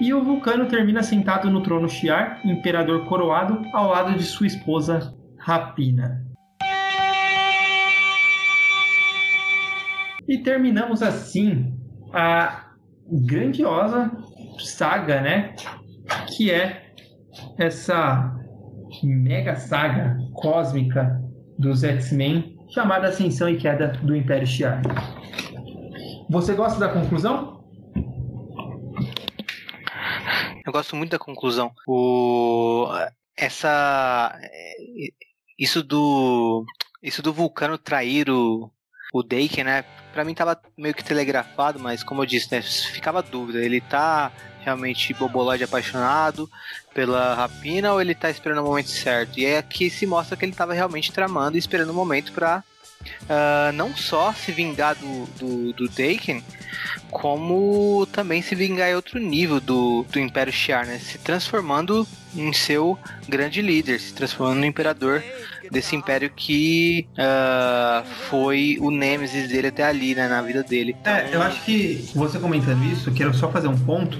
E o Vulcano termina sentado no trono Shiar, imperador coroado, ao lado de sua esposa Rapina. E terminamos assim a grandiosa saga, né? Que é essa mega saga cósmica dos X-Men chamada Ascensão e Queda do Império Shi'ar. Você gosta da conclusão? Eu gosto muito da conclusão. O essa isso do isso do vulcano trair o o Daken, né? Pra mim tava meio que telegrafado, mas como eu disse, né? Ficava dúvida. Ele tá realmente bobolode apaixonado pela rapina ou ele tá esperando o momento certo? E é aqui se mostra que ele tava realmente tramando e esperando o momento pra uh, não só se vingar do, do, do Daken, como também se vingar em outro nível do, do Império Shi'ar, né? Se transformando em seu grande líder, se transformando no imperador desse império que uh, foi o Nemesis dele até ali, né, na vida dele. Então... É, eu acho que você comentando isso, quero só fazer um ponto,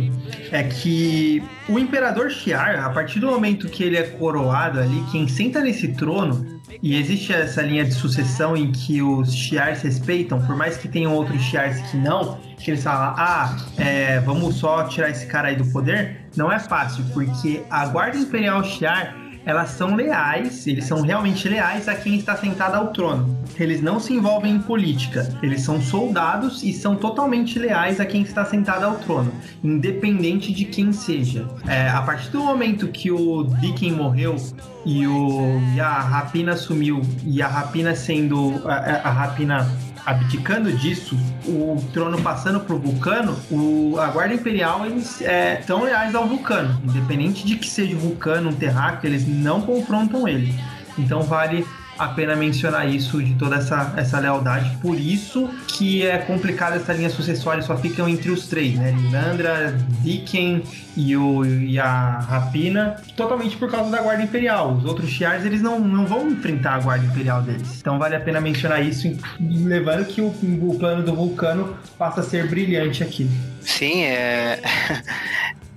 é que o imperador Shi'ar, a partir do momento que ele é coroado ali, quem senta nesse trono e existe essa linha de sucessão em que os Shi'ars respeitam, por mais que tenham outros Shi'ars que não, que eles falam, ah, é, vamos só tirar esse cara aí do poder, não é fácil, porque a Guarda Imperial Shi'ar elas são leais, eles são realmente leais a quem está sentado ao trono. Eles não se envolvem em política, eles são soldados e são totalmente leais a quem está sentado ao trono, independente de quem seja. É, a partir do momento que o Dicken morreu e, o, e a Rapina sumiu, e a Rapina sendo. a, a Rapina abdicando disso, o trono passando pro Vulcano, o, a Guarda Imperial eles é, são leais ao Vulcano. Independente de que seja o Vulcano, um terráqueo, eles não confrontam ele. Então vale a pena mencionar isso, de toda essa, essa lealdade. Por isso que é complicado essa linha sucessória, só ficam entre os três, né? Lisandra, Dicken e, o, e a Rapina, totalmente por causa da Guarda Imperial. Os outros Shiars, eles não, não vão enfrentar a Guarda Imperial deles. Então vale a pena mencionar isso, levando que o, o plano do Vulcano passa a ser brilhante aqui. Sim, é. [LAUGHS]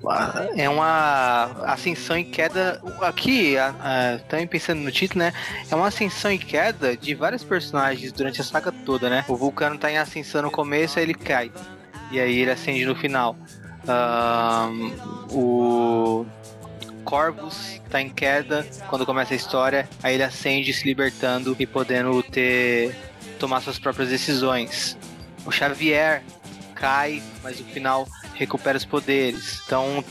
é uma ascensão e queda. Aqui, também pensando no título, né? É uma ascensão e queda de vários personagens durante a saga toda, né? O Vulcano tá em ascensão no começo, aí ele cai. E aí ele acende no final. Um, o Corvus tá em queda quando começa a história, aí ele acende se libertando e podendo ter tomar suas próprias decisões. O Xavier cai, mas no final recupera os poderes. Então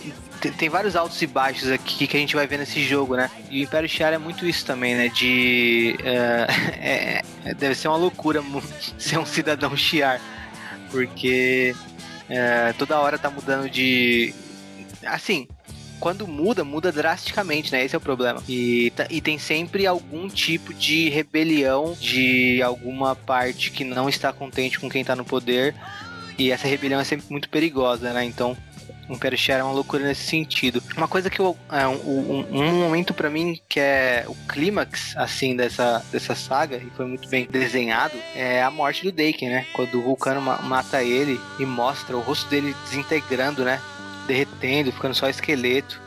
tem, vários altos e baixos aqui que a gente vai ver nesse jogo, né? E o Império Shiar é muito isso também, né? De. Uh, [LAUGHS] é, deve ser uma loucura [LAUGHS] ser um cidadão Shiar. Porque uh, toda hora tá mudando de. Assim, quando muda, muda drasticamente, né? Esse é o problema. E, tá, e tem sempre algum tipo de rebelião de alguma parte que não está contente com quem está no poder e essa rebelião é sempre muito perigosa, né? Então, o Império é uma loucura nesse sentido. Uma coisa que eu. É, um, um, momento para mim que é o clímax, assim, dessa, dessa saga, e foi muito bem desenhado, é a morte do Daken, né? Quando o Vulcano mata ele e mostra o rosto dele desintegrando, né? Derretendo, ficando só esqueleto.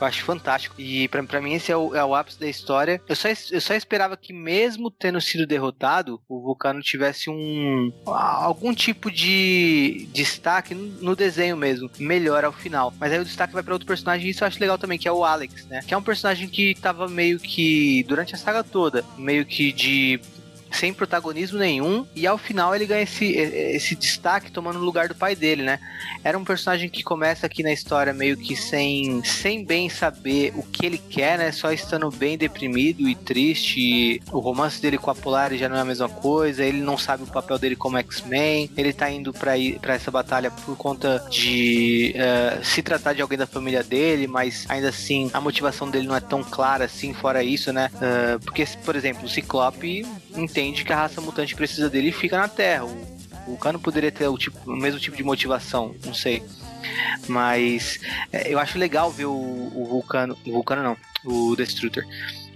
Eu acho fantástico. E para mim esse é o, é o, ápice da história. Eu só, eu só esperava que, mesmo tendo sido derrotado, o Vulcano tivesse um. algum tipo de destaque no desenho mesmo. Melhor ao final. Mas aí o destaque vai para outro personagem e isso eu acho legal também, que é o Alex, né? Que é um personagem que tava meio que. durante a saga toda, meio que de sem protagonismo nenhum, e ao final ele ganha esse, esse destaque tomando o lugar do pai dele, né? Era um personagem que começa aqui na história meio que sem, sem bem saber o que ele quer, né? Só estando bem deprimido e triste. E o romance dele com a Polaris já não é a mesma coisa, ele não sabe o papel dele como X-Men, ele tá indo pra, essa batalha por conta de uh, se tratar de alguém da família dele, mas ainda assim a motivação dele não é tão clara assim, fora isso, né? Uh, porque, por exemplo, o Ciclope entende que a raça mutante precisa dele e fica na Terra. O, Vulcano poderia ter o, tipo, o mesmo tipo de motivação, não sei. Mas é, eu acho legal ver o, o Vulcano. O Vulcano não, o Destructor.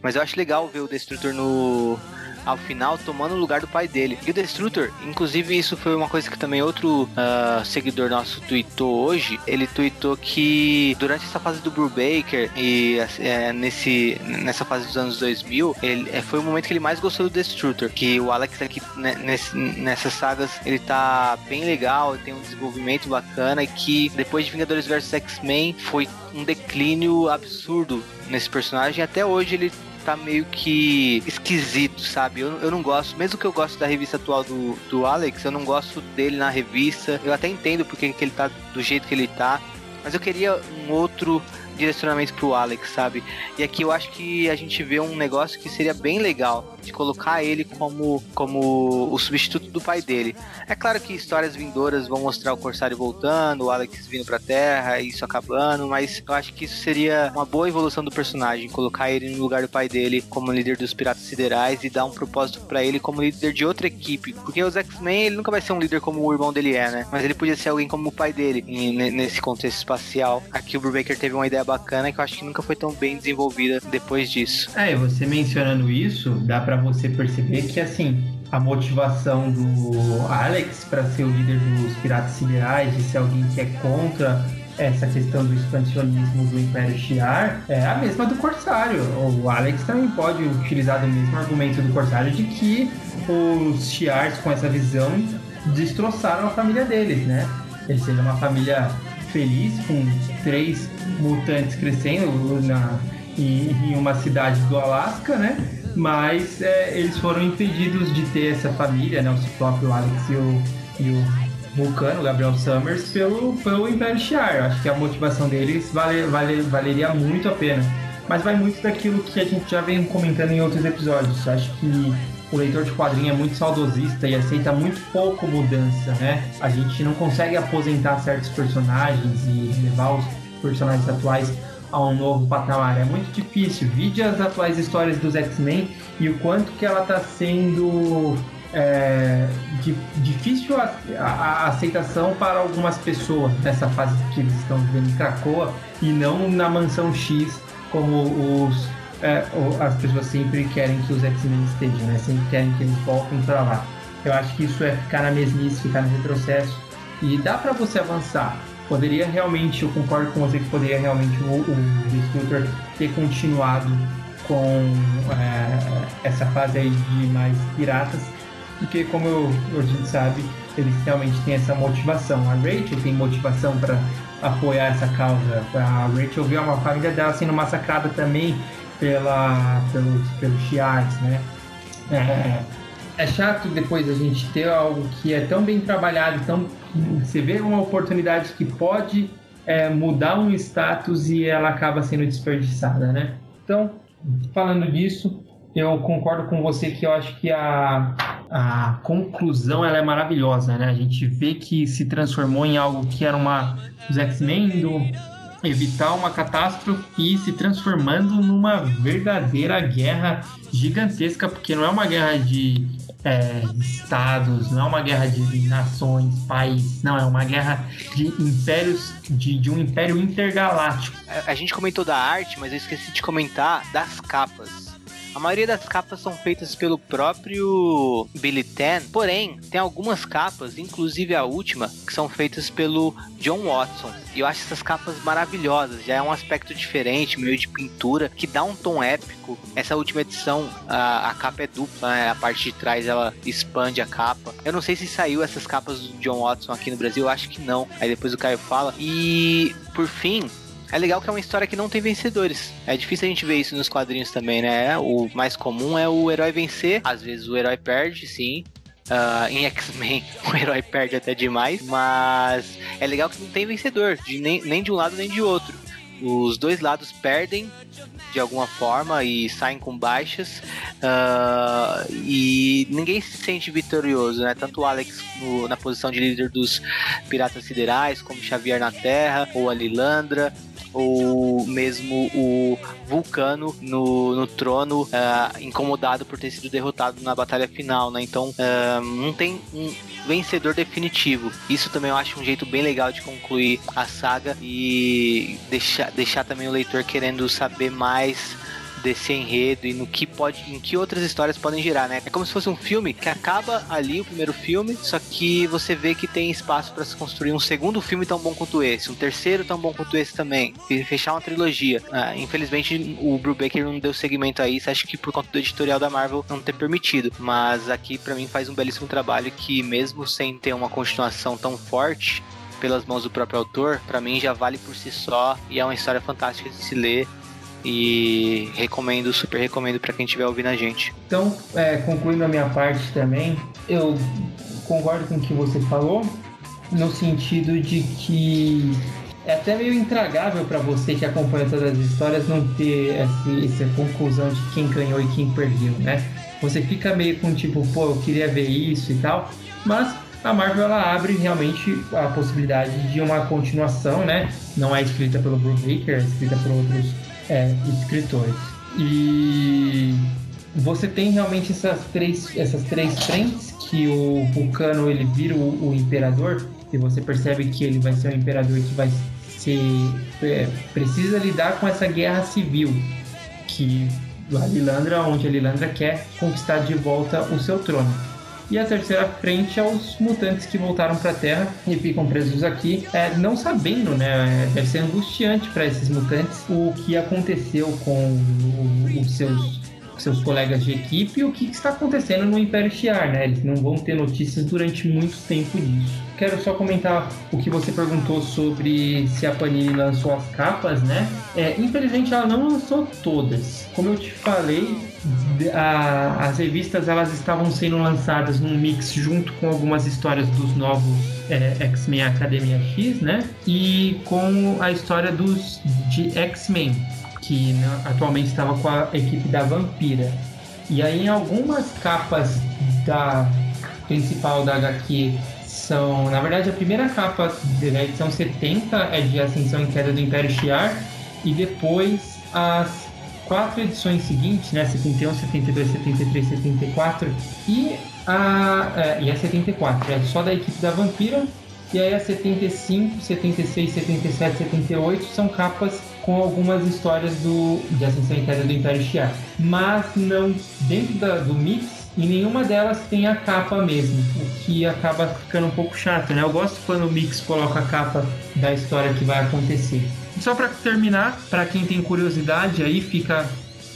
Mas eu acho legal ver o Destructor no, ao final tomando o lugar do pai dele. E o Destructor, inclusive isso foi uma coisa que também outro uh, seguidor nosso tweetou hoje, ele tweetou que durante essa fase do Brubaker e é, nesse, nessa fase dos anos 2000, ele, é, foi o momento que ele mais gostou do Destructor, que o Alex aqui né, nesse, nessas sagas ele tá bem legal, tem um desenvolvimento bacana e que depois de Vingadores vs X-Men foi um declínio absurdo nesse personagem. Até hoje ele tá meio que esquisito, sabe? Eu, eu não gosto, mesmo que eu gosto da revista atual do, do Alex, eu não gosto dele na revista. Eu até entendo porque que ele tá do jeito que ele tá, mas eu queria um outro direcionamento pro Alex, sabe? E aqui eu acho que a gente vê um negócio que seria bem legal de colocar ele como, como o substituto do pai dele. É claro que histórias vindouras vão mostrar o Corsário voltando, o Alex vindo pra Terra, isso acabando, mas eu acho que isso seria uma boa evolução do personagem, colocar ele no lugar do pai dele como líder dos Piratas Siderais e dar um propósito para ele como líder de outra equipe. Porque os X-Men, ele nunca vai ser um líder como o irmão dele é, né? Mas ele podia ser alguém como o pai dele nesse contexto espacial. Aqui o Brubaker teve uma ideia bacana que eu acho que nunca foi tão bem desenvolvida depois disso. É, você mencionando isso, dá para você perceber que assim, a motivação do Alex para ser o líder dos Piratas Siderais, de ser alguém que é contra essa questão do expansionismo do Império Shi'ar é a mesma do Corsário. O Alex também pode utilizar o mesmo argumento do Corsário de que os Shi'ars com essa visão destroçaram a família deles, né? Eles seriam uma família feliz com três mutantes crescendo na, em, em uma cidade do Alasca, né? mas é, eles foram impedidos de ter essa família, né? O Ciclope, o Alex e o, e o Vulcano, Gabriel Summers, pelo, pelo Império Shiar. Acho que a motivação deles vale, vale, valeria muito a pena. Mas vai muito daquilo que a gente já vem comentando em outros episódios. Acho que o leitor de quadrinho é muito saudosista e aceita muito pouco mudança, né? A gente não consegue aposentar certos personagens e levar os personagens atuais a um novo patamar. É muito difícil. Vide as atuais histórias dos X-Men e o quanto que ela está sendo é, difícil a, a, a, aceitação para algumas pessoas nessa fase que eles estão vivendo em Krakoa e não na mansão X como os é, as pessoas sempre querem que os X-Men estejam, né? Sempre querem que eles voltem para lá. Eu acho que isso é ficar na mesmice, ficar no retrocesso e dá para você avançar. Poderia realmente, eu concordo com você que poderia realmente o, o ter continuado com é, essa fase aí de mais piratas, porque como eu, a gente sabe, eles realmente têm essa motivação. A Rachel tem motivação para apoiar essa causa. A Rachel viu uma família dela sendo massacrada também pela, pelos, pelos chiares, né? É, é chato depois a gente ter algo que é tão bem trabalhado, tão, você vê uma oportunidade que pode é, mudar um status e ela acaba sendo desperdiçada, né? Então, falando disso, eu concordo com você que eu acho que a, a conclusão ela é maravilhosa, né? A gente vê que se transformou em algo que era uma os X-Men do evitar uma catástrofe e se transformando numa verdadeira guerra gigantesca, porque não é uma guerra de é, estados, não é uma guerra de nações, países, não, é uma guerra de impérios, de, de um império intergaláctico. A, a gente comentou da arte, mas eu esqueci de comentar das capas. A maioria das capas são feitas pelo próprio Billy Tan, porém, tem algumas capas, inclusive a última, que são feitas pelo John Watson. E eu acho essas capas maravilhosas, já é um aspecto diferente, meio de pintura, que dá um tom épico. Essa última edição, a, a capa é dupla, né? a parte de trás ela expande a capa. Eu não sei se saiu essas capas do John Watson aqui no Brasil, eu acho que não. Aí depois o Caio fala. E por fim, é legal que é uma história que não tem vencedores. É difícil a gente ver isso nos quadrinhos também, né? O mais comum é o herói vencer. Às vezes o herói perde, sim. Uh, em X-Men [LAUGHS] o herói perde até demais, mas é legal que não tem vencedor, de nem, nem de um lado nem de outro. Os dois lados perdem de alguma forma e saem com baixas uh, e ninguém se sente vitorioso, né? Tanto o Alex no, na posição de líder dos Piratas Siderais, como Xavier na Terra, ou a Lilandra, ou mesmo o Vulcano no, no trono, uh, incomodado por ter sido derrotado na batalha final, né? Então uh, não tem um vencedor definitivo. Isso também eu acho um jeito bem legal de concluir a saga e deixar, deixar também o leitor querendo saber mais desse enredo e no que pode, em que outras histórias podem girar, né? É como se fosse um filme que acaba ali o primeiro filme, só que você vê que tem espaço para se construir um segundo filme tão bom quanto esse, um terceiro tão bom quanto esse também, e fechar uma trilogia. Ah, infelizmente o Brubaker não deu segmento a isso, acho que por conta do editorial da Marvel não ter permitido, mas aqui para mim faz um belíssimo trabalho que mesmo sem ter uma continuação tão forte, pelas mãos do próprio autor, para mim já vale por si só e é uma história fantástica de se ler e recomendo, super recomendo para quem estiver ouvindo a gente. Então, é, concluindo a minha parte também, eu concordo com o que você falou, no sentido de que é até meio intragável para você que acompanha todas as histórias não ter essa, essa conclusão de quem ganhou e quem perdeu, né? Você fica meio com tipo, pô, eu queria ver isso e tal, mas a Marvel ela abre realmente a possibilidade de uma continuação, né? Não é escrita pelo Brubaker, é escrita por outros é, escritores. E você tem realmente essas três, essas três frentes que o Vulcano ele vira o, o imperador e você percebe que ele vai ser um imperador que vai ser é, precisa lidar com essa guerra civil que a Lilandra, onde a Lilandra quer conquistar de volta o seu trono e a terceira frente aos mutantes que voltaram para a Terra e ficam presos aqui, é, não sabendo, né? Deve ser angustiante para esses mutantes o que aconteceu com os seus seus colegas de equipe e o que está acontecendo no Império Shi'ar, né? Eles não vão ter notícias durante muito tempo disso. Quero só comentar o que você perguntou sobre se a Panini lançou as capas, né? É, infelizmente ela não lançou todas. Como eu te falei, a, as revistas elas estavam sendo lançadas num mix junto com algumas histórias dos novos é, X-Men Academia X, né? E com a história dos de X-Men que né, atualmente estava com a equipe da Vampira. E aí em algumas capas da principal da HQ são, na verdade, a primeira capa da edição 70 é de Ascensão e Queda do Império Shi'ar e depois as quatro edições seguintes, né, 71, 72, 73, 74 e a, é, e a 74, é só da equipe da Vampira e aí a 75, 76, 77, 78 são capas com algumas histórias do, de Ascensão e Queda do Império Shi'ar. Mas não, dentro da, do mix, e nenhuma delas tem a capa mesmo, o que acaba ficando um pouco chato, né? Eu gosto quando o mix coloca a capa da história que vai acontecer. Só para terminar, para quem tem curiosidade, aí fica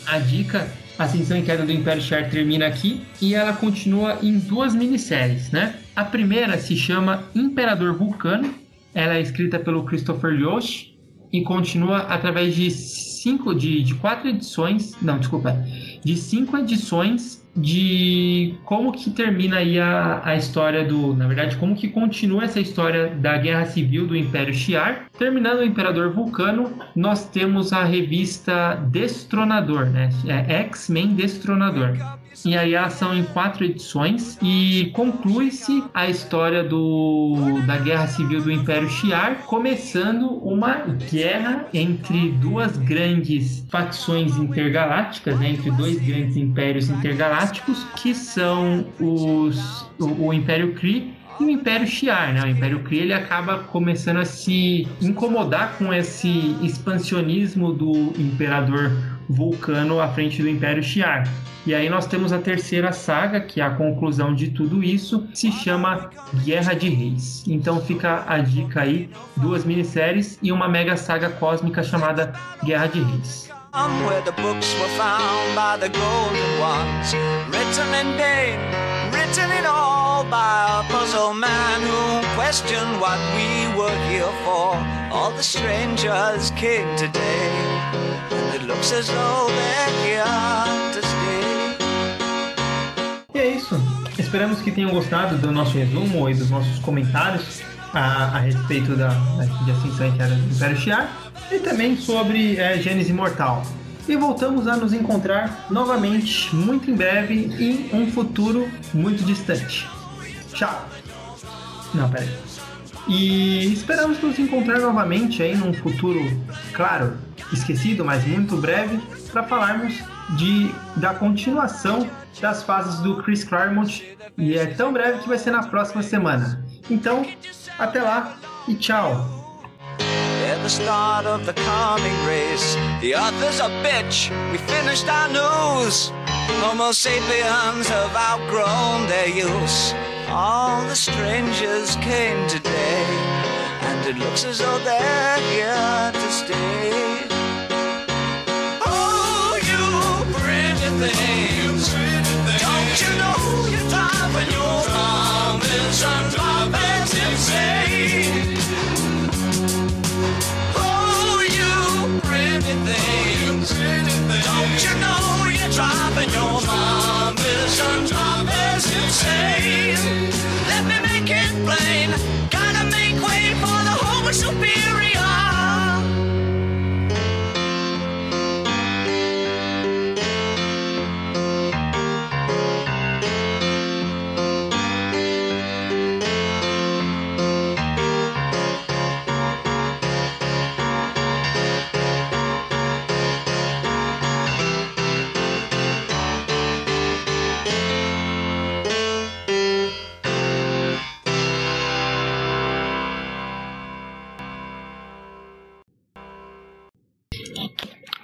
a dica. A Ascensão e Queda do Império Shi'ar termina aqui e ela continua em duas minisséries, né? A primeira se chama Imperador Vulcano, ela é escrita pelo Christopher Yost e continua através de cinco, de, de quatro edições, não, desculpa, de cinco edições de como que termina aí a, a história do, na verdade, como que continua essa história da guerra civil do Império Shi'ar. Terminando o Imperador Vulcano, nós temos a revista Destronador, né? É X-Men Destronador. E aí elas são em quatro edições e conclui-se a história do, da Guerra Civil do Império Shi'ar, começando uma guerra entre duas grandes facções intergalácticas, né, entre dois grandes impérios intergalácticos, que são os, o, o Império Kree e o Império Shi'ar, né? O Império Kree ele acaba começando a se incomodar com esse expansionismo do Imperador Vulcano à frente do Império Shi'ar. E aí nós temos a terceira saga, que é a conclusão de tudo isso, se chama Guerra de Reis. Então fica a dica aí, duas minisséries e uma mega saga cósmica chamada Guerra de Reis. All the strangers came today, it looks as though they're here to stay. E é isso. Esperamos que tenham gostado do nosso resumo e dos nossos comentários a, a respeito da, de Ascensão Interna do Império Shiar e também sobre é, Gênesis Imortal. E voltamos a nos encontrar novamente muito em breve em um futuro muito distante. Tchau! Não, peraí. E esperamos nos encontrar novamente aí num futuro, claro, esquecido, mas muito breve, para falarmos de, da continuação das fases do Chris Claremont. E é tão breve que vai ser na próxima semana. Então, até lá e tchau! At the start of the coming race, the author's a bitch. We finished our news. Homo sapiens have outgrown their use. All the strangers came today, and it looks as though they're here to stay. everything.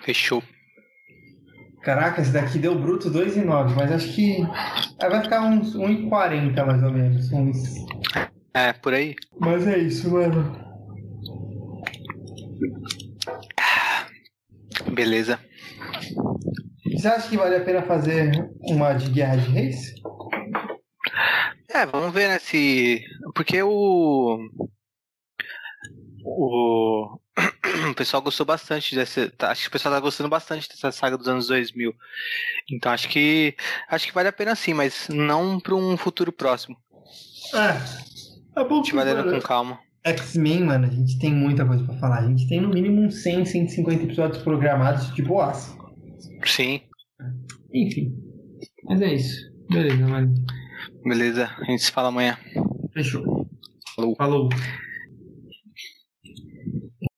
Fechou. Caraca, esse daqui deu bruto 2,9, mas acho que vai ficar uns 1,40 mais ou menos. Uns... É, por aí. Mas é isso, mano. Beleza. Você acha que vale a pena fazer uma de Guerra de Reis? É, vamos ver, né, se... Porque o... O o pessoal gostou bastante dessa. Tá, acho que o pessoal tá gostando bastante dessa saga dos anos 2000. Então acho que acho que vale a pena sim, mas não para um futuro próximo. É. É bom que vai com calma. X-Men, mano, a gente tem muita coisa para falar. A gente tem no mínimo uns 100, 150 episódios programados de boas. Sim. Enfim. Mas é isso. Beleza, mano. Beleza, a gente se fala amanhã. Fechou. Falou. Falou.